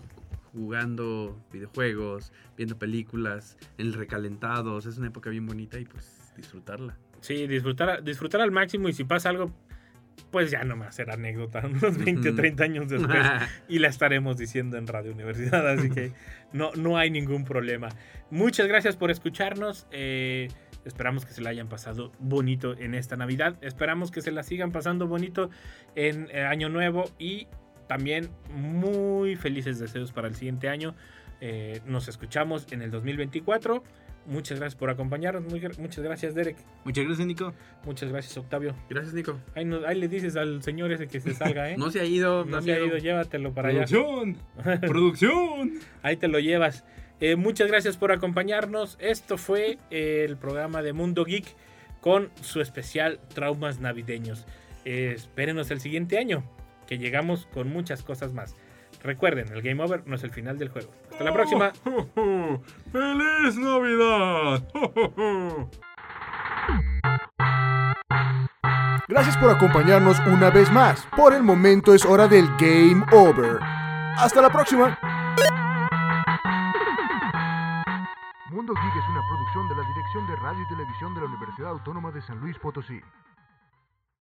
jugando videojuegos, viendo películas, en el recalentados. Es una época bien bonita y pues disfrutarla. Sí, disfrutar, disfrutar al máximo y si pasa algo, pues ya nomás será anécdota, (laughs) unos 20 o Ujú. 30 años después (laughs) y la estaremos diciendo en Radio Universidad, así que (laughs) no, no hay ningún problema. Muchas gracias por escucharnos, eh, esperamos que se la hayan pasado bonito en esta Navidad, esperamos que se la sigan pasando bonito en eh, Año Nuevo y también muy felices deseos para el siguiente año. Eh, nos escuchamos en el 2024. Muchas gracias por acompañarnos. Muy muchas gracias, Derek. Muchas gracias, Nico. Muchas gracias, Octavio. Gracias, Nico. Ahí, no- ahí le dices al señor ese que se salga, ¿eh? (laughs) No se ha ido, No se ha ido, llévatelo para allá. Producción, (laughs) producción. Ahí te lo llevas. Eh, muchas gracias por acompañarnos. Esto fue eh, el programa de Mundo Geek con su especial Traumas Navideños. Eh, espérenos el siguiente año, que llegamos con muchas cosas más. Recuerden, el Game Over no es el final del juego. Hasta la próxima. (laughs) ¡Feliz Navidad! (laughs) Gracias por acompañarnos una vez más. Por el momento es hora del Game Over. Hasta la próxima. Mundo Geek es una producción de la Dirección de Radio y Televisión de la Universidad Autónoma de San Luis Potosí.